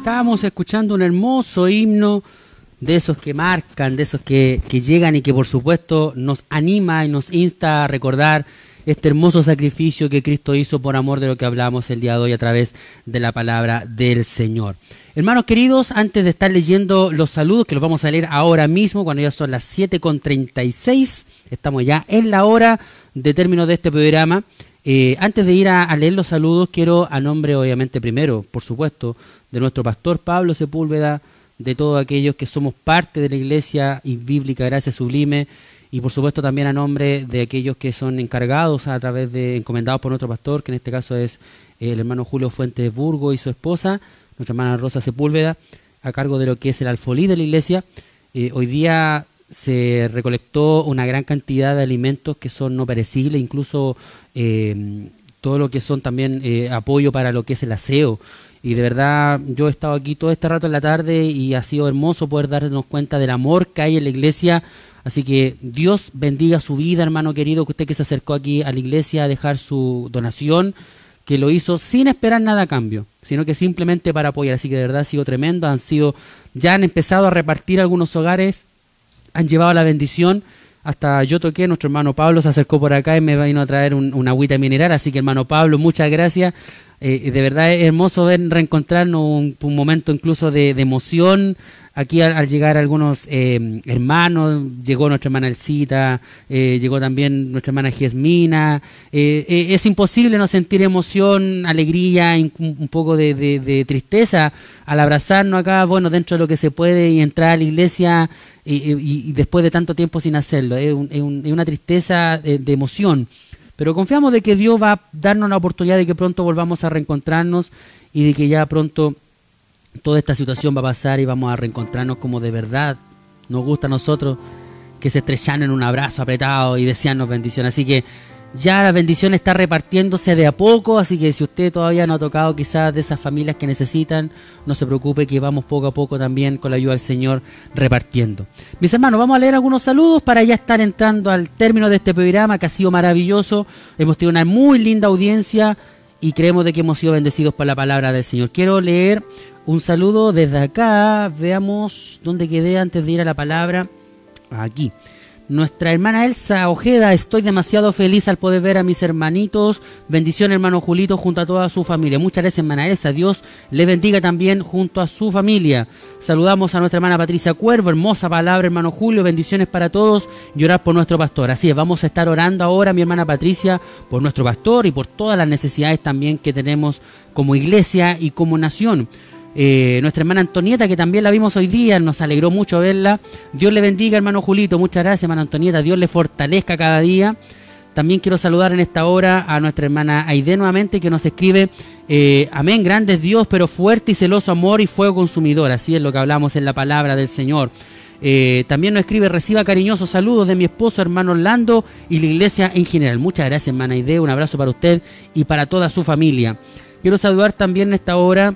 Estábamos escuchando un hermoso himno de esos que marcan, de esos que, que, llegan y que por supuesto nos anima y nos insta a recordar este hermoso sacrificio que Cristo hizo por amor de lo que hablamos el día de hoy a través de la palabra del Señor. Hermanos queridos, antes de estar leyendo los saludos, que los vamos a leer ahora mismo, cuando ya son las 7.36, estamos ya en la hora de término de este programa. Eh, antes de ir a, leer los saludos, quiero a nombre, obviamente, primero, por supuesto, de nuestro pastor Pablo Sepúlveda, de todos aquellos que somos parte de la iglesia y bíblica Gracia Sublime, y por supuesto también a nombre de aquellos que son encargados a través de, encomendados por nuestro pastor, que en este caso es el hermano Julio Fuentes Burgo y su esposa, nuestra hermana Rosa Sepúlveda, a cargo de lo que es el alfolí de la iglesia. Eh, hoy día se recolectó una gran cantidad de alimentos que son no perecibles, incluso eh, todo lo que son también eh, apoyo para lo que es el aseo. Y de verdad yo he estado aquí todo este rato en la tarde y ha sido hermoso poder darnos cuenta del amor que hay en la iglesia Así que Dios bendiga su vida, hermano querido, que usted que se acercó aquí a la iglesia a dejar su donación, que lo hizo sin esperar nada a cambio, sino que simplemente para apoyar. Así que de verdad ha sido tremendo, han sido, ya han empezado a repartir algunos hogares, han llevado la bendición. Hasta yo toqué, nuestro hermano Pablo se acercó por acá y me vino a traer un, una agüita mineral, así que hermano Pablo, muchas gracias. Eh, de verdad es hermoso ver reencontrarnos un, momento incluso de, emoción, Aquí al, al llegar algunos eh, hermanos, llegó nuestra hermana Elcita, eh, llegó también nuestra hermana Giesmina. Eh, eh, es imposible no sentir emoción, alegría, un, un poco de, de, tristeza al abrazarnos acá, bueno, dentro de lo que se puede y entrar a la iglesia y, después de tanto tiempo sin hacerlo. Es, un, es, es una tristeza de emoción. Pero confiamos de que Dios va a darnos la oportunidad de que pronto volvamos a reencontrarnos y de que ya pronto toda esta situación va a pasar y vamos a reencontrarnos como de verdad nos gusta a nosotros que se estrechan en un abrazo apretado y desearnos bendición. Así que ya la bendición está repartiéndose de a poco, así que si usted todavía no ha tocado quizás de esas familias que necesitan, no se preocupe que vamos poco a poco también con la ayuda del Señor repartiendo. Mis hermanos, vamos a leer algunos saludos para ya estar entrando al término de este programa que ha sido maravilloso. Hemos tenido una muy linda audiencia y creemos de que hemos sido bendecidos por la palabra del Señor. Quiero leer un saludo desde acá. Veamos dónde quedé antes de ir a la palabra. Aquí. Nuestra hermana Elsa Ojeda, estoy demasiado feliz al poder ver a mis hermanitos. Bendición, hermano Julito, junto a toda su familia. Muchas gracias, hermana Elsa. Dios le bendiga también junto a su familia. Saludamos a nuestra hermana Patricia Cuervo. Hermosa palabra, hermano Julio. Bendiciones para todos. Y orar por nuestro pastor. Así es, vamos a estar orando ahora, mi hermana Patricia, por nuestro pastor y por todas las necesidades también que tenemos como iglesia y como nación. Eh, nuestra hermana Antonieta, que también la vimos hoy día, nos alegró mucho verla. Dios le bendiga, hermano Julito, muchas gracias, hermana Antonieta. Dios le fortalezca cada día. También quiero saludar en esta hora a nuestra hermana Aide nuevamente, que nos escribe, eh, amén, grande Dios, pero fuerte y celoso amor y fuego consumidor. Así es lo que hablamos en la palabra del Señor. Eh, también nos escribe, reciba cariñosos saludos de mi esposo, hermano Orlando, y la iglesia en general. Muchas gracias, hermana Aide. Un abrazo para usted y para toda su familia. Quiero saludar también en esta hora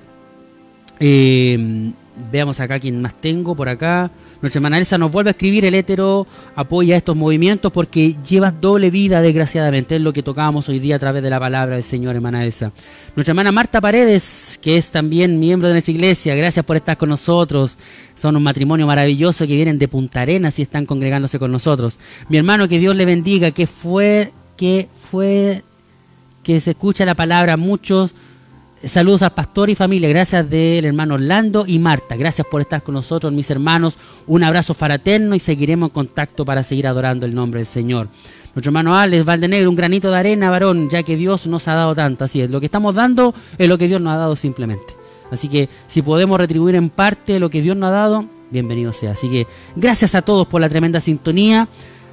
eh, veamos acá quién más tengo por acá. Nuestra hermana Elsa nos vuelve a escribir, el hétero apoya estos movimientos porque lleva doble vida, desgraciadamente, es lo que tocábamos hoy día a través de la palabra del Señor, hermana Elsa. Nuestra hermana Marta Paredes, que es también miembro de nuestra iglesia, gracias por estar con nosotros. Son un matrimonio maravilloso que vienen de Punta Arenas y están congregándose con nosotros. Mi hermano, que Dios le bendiga, que fue, que fue, que se escucha la palabra, muchos Saludos al pastor y familia, gracias del hermano Orlando y Marta. Gracias por estar con nosotros, mis hermanos. Un abrazo fraterno y seguiremos en contacto para seguir adorando el nombre del Señor. Nuestro hermano Alex Valdenegro, un granito de arena, varón, ya que Dios nos ha dado tanto. Así es, lo que estamos dando es lo que Dios nos ha dado simplemente. Así que si podemos retribuir en parte lo que Dios nos ha dado, bienvenido sea. Así que gracias a todos por la tremenda sintonía.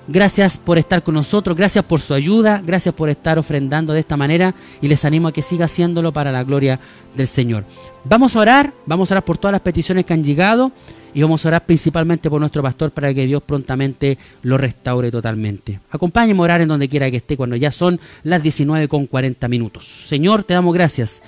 Gracias por estar con nosotros, gracias por su ayuda, gracias por estar ofrendando de esta manera y les animo a que siga haciéndolo para la gloria del Señor. Vamos a orar, vamos a orar por todas las peticiones que han llegado y vamos a orar principalmente por nuestro pastor para que Dios prontamente lo restaure totalmente. Acompáñenme a orar en donde quiera que esté cuando ya son las 19 con 40 minutos. Señor, te damos gracias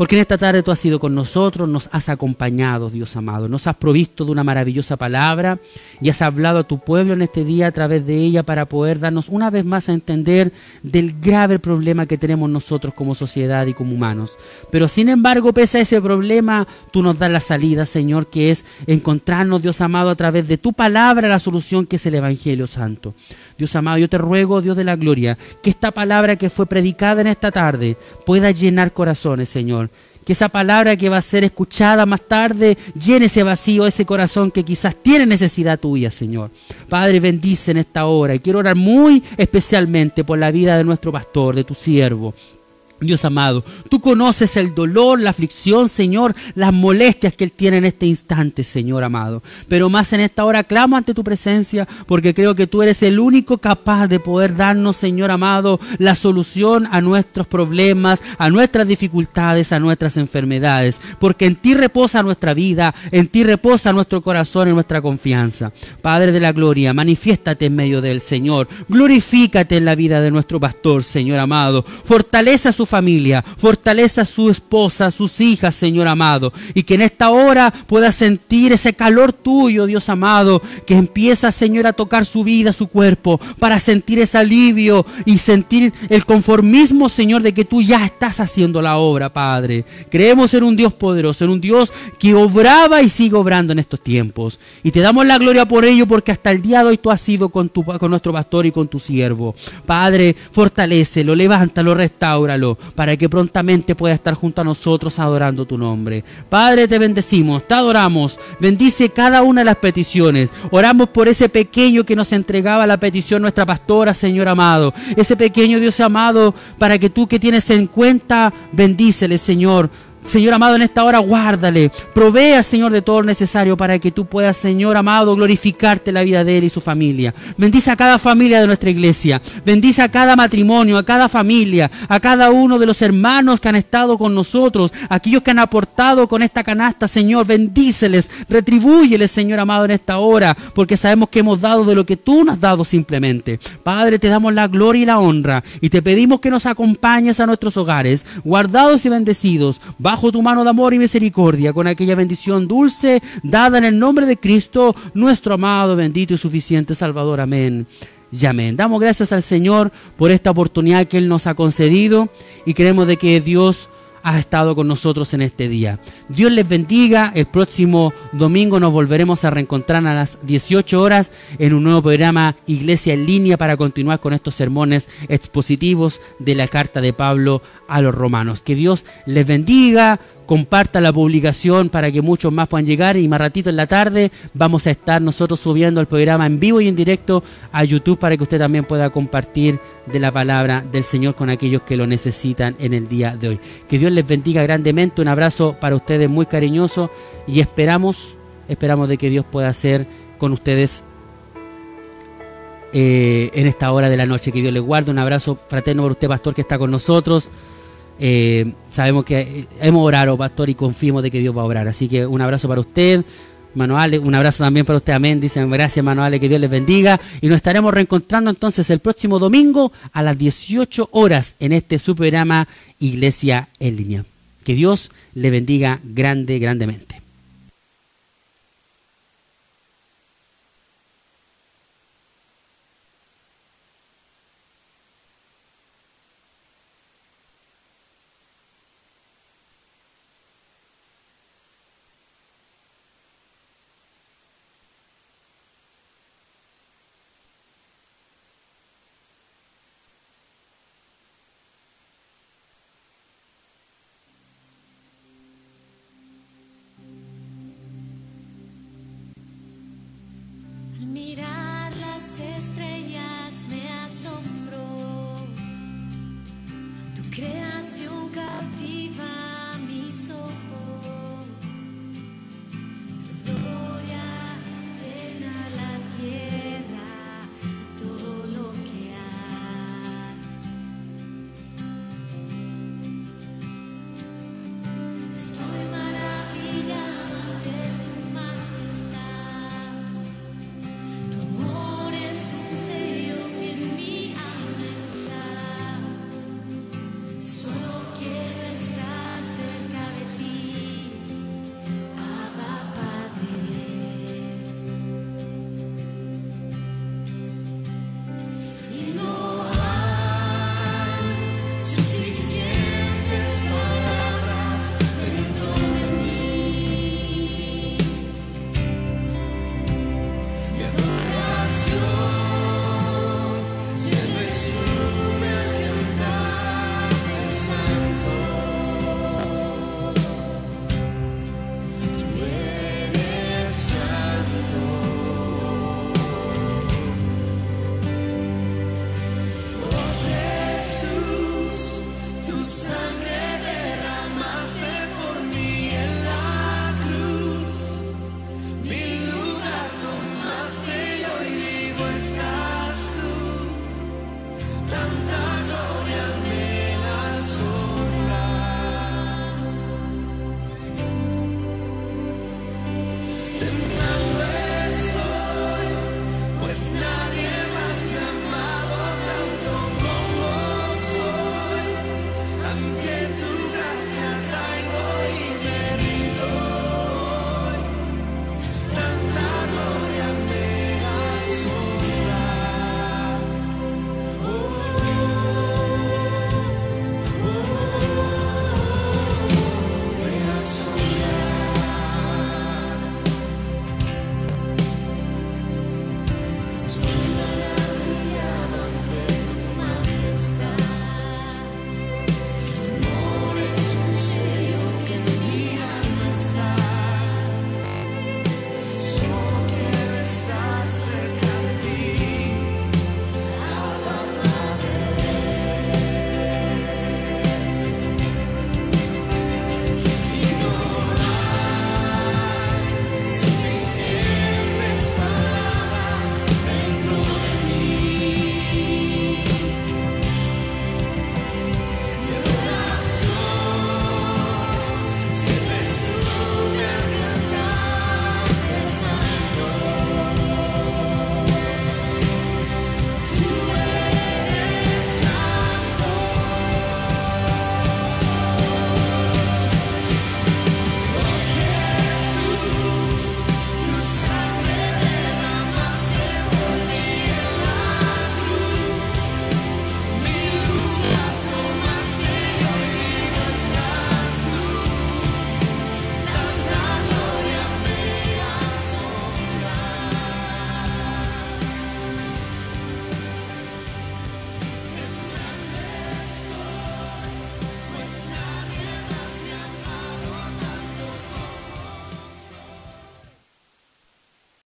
Porque en esta tarde tú has sido con nosotros, nos has acompañado, Dios amado, nos has provisto de una maravillosa palabra y has hablado a tu pueblo en este día a través de ella para poder darnos una vez más a entender del grave problema que tenemos nosotros como sociedad y como humanos. Pero sin embargo, pese a ese problema, tú nos das la salida, Señor, que es encontrarnos, Dios amado, a través de tu palabra, la solución que es el Evangelio Santo. Dios amado, yo te ruego, Dios de la gloria, que esta palabra que fue predicada en esta tarde pueda llenar corazones, Señor. Que esa palabra que va a ser escuchada más tarde llene ese vacío, ese corazón que quizás tiene necesidad tuya, Señor. Padre, bendice en esta hora. Y quiero orar muy especialmente por la vida de nuestro pastor, de tu siervo. Dios amado, tú conoces el dolor, la aflicción, Señor, las molestias que Él tiene en este instante, Señor amado. Pero más en esta hora clamo ante tu presencia porque creo que tú eres el único capaz de poder darnos, Señor amado, la solución a nuestros problemas, a nuestras dificultades, a nuestras enfermedades. Porque en ti reposa nuestra vida, en ti reposa nuestro corazón y nuestra confianza. Padre de la gloria, manifiéstate en medio del Señor. Glorifícate en la vida de nuestro pastor, Señor amado. Fortalece a su familia, fortaleza a su esposa, sus hijas, Señor amado, y que en esta hora pueda sentir ese calor tuyo, Dios amado, que empieza, Señor, a tocar su vida, su cuerpo, para sentir ese alivio y sentir el conformismo, Señor, de que tú ya estás haciendo la obra, Padre. Creemos en un Dios poderoso, en un Dios que obraba y sigue obrando en estos tiempos. Y te damos la gloria por ello, porque hasta el día de hoy tú has sido con, tu, con nuestro pastor y con tu siervo. Padre, fortalecelo, levántalo, restáuralo para que prontamente pueda estar junto a nosotros adorando tu nombre. Padre, te bendecimos, te adoramos. Bendice cada una de las peticiones. Oramos por ese pequeño que nos entregaba la petición nuestra pastora, Señor amado. Ese pequeño Dios amado, para que tú que tienes en cuenta, bendícele, Señor Señor amado, en esta hora guárdale. Provea, Señor, de todo lo necesario para que tú puedas, Señor amado, glorificarte la vida de él y su familia. Bendice a cada familia de nuestra iglesia. Bendice a cada matrimonio, a cada familia, a cada uno de los hermanos que han estado con nosotros, aquellos que han aportado con esta canasta, Señor. Bendíceles, retribúyeles, Señor amado, en esta hora, porque sabemos que hemos dado de lo que tú nos has dado simplemente. Padre, te damos la gloria y la honra y te pedimos que nos acompañes a nuestros hogares, guardados y bendecidos bajo tu mano de amor y misericordia, con aquella bendición dulce dada en el nombre de Cristo, nuestro amado, bendito y suficiente Salvador. Amén. Y amén. Damos gracias al Señor por esta oportunidad que Él nos ha concedido y creemos de que Dios ha estado con nosotros en este día. Dios les bendiga. El próximo domingo nos volveremos a reencontrar a las 18 horas en un nuevo programa Iglesia en línea para continuar con estos sermones expositivos de la carta de Pablo a los romanos. Que Dios les bendiga comparta la publicación para que muchos más puedan llegar y más ratito en la tarde vamos a estar nosotros subiendo el programa en vivo y en directo a YouTube para que usted también pueda compartir de la palabra del Señor con aquellos que lo necesitan en el día de hoy. Que Dios les bendiga grandemente, un abrazo para ustedes muy cariñoso y esperamos, esperamos de que Dios pueda hacer con ustedes eh, en esta hora de la noche. Que Dios les guarde. Un abrazo fraterno por usted, pastor, que está con nosotros. Eh, sabemos que hemos orado, pastor, y confiamos de que Dios va a obrar. Así que un abrazo para usted. Manuale, un abrazo también para usted, amén. Dicen gracias, Manuale, que Dios les bendiga. Y nos estaremos reencontrando entonces el próximo domingo a las 18 horas en este su Iglesia en línea. Que Dios le bendiga grande, grandemente.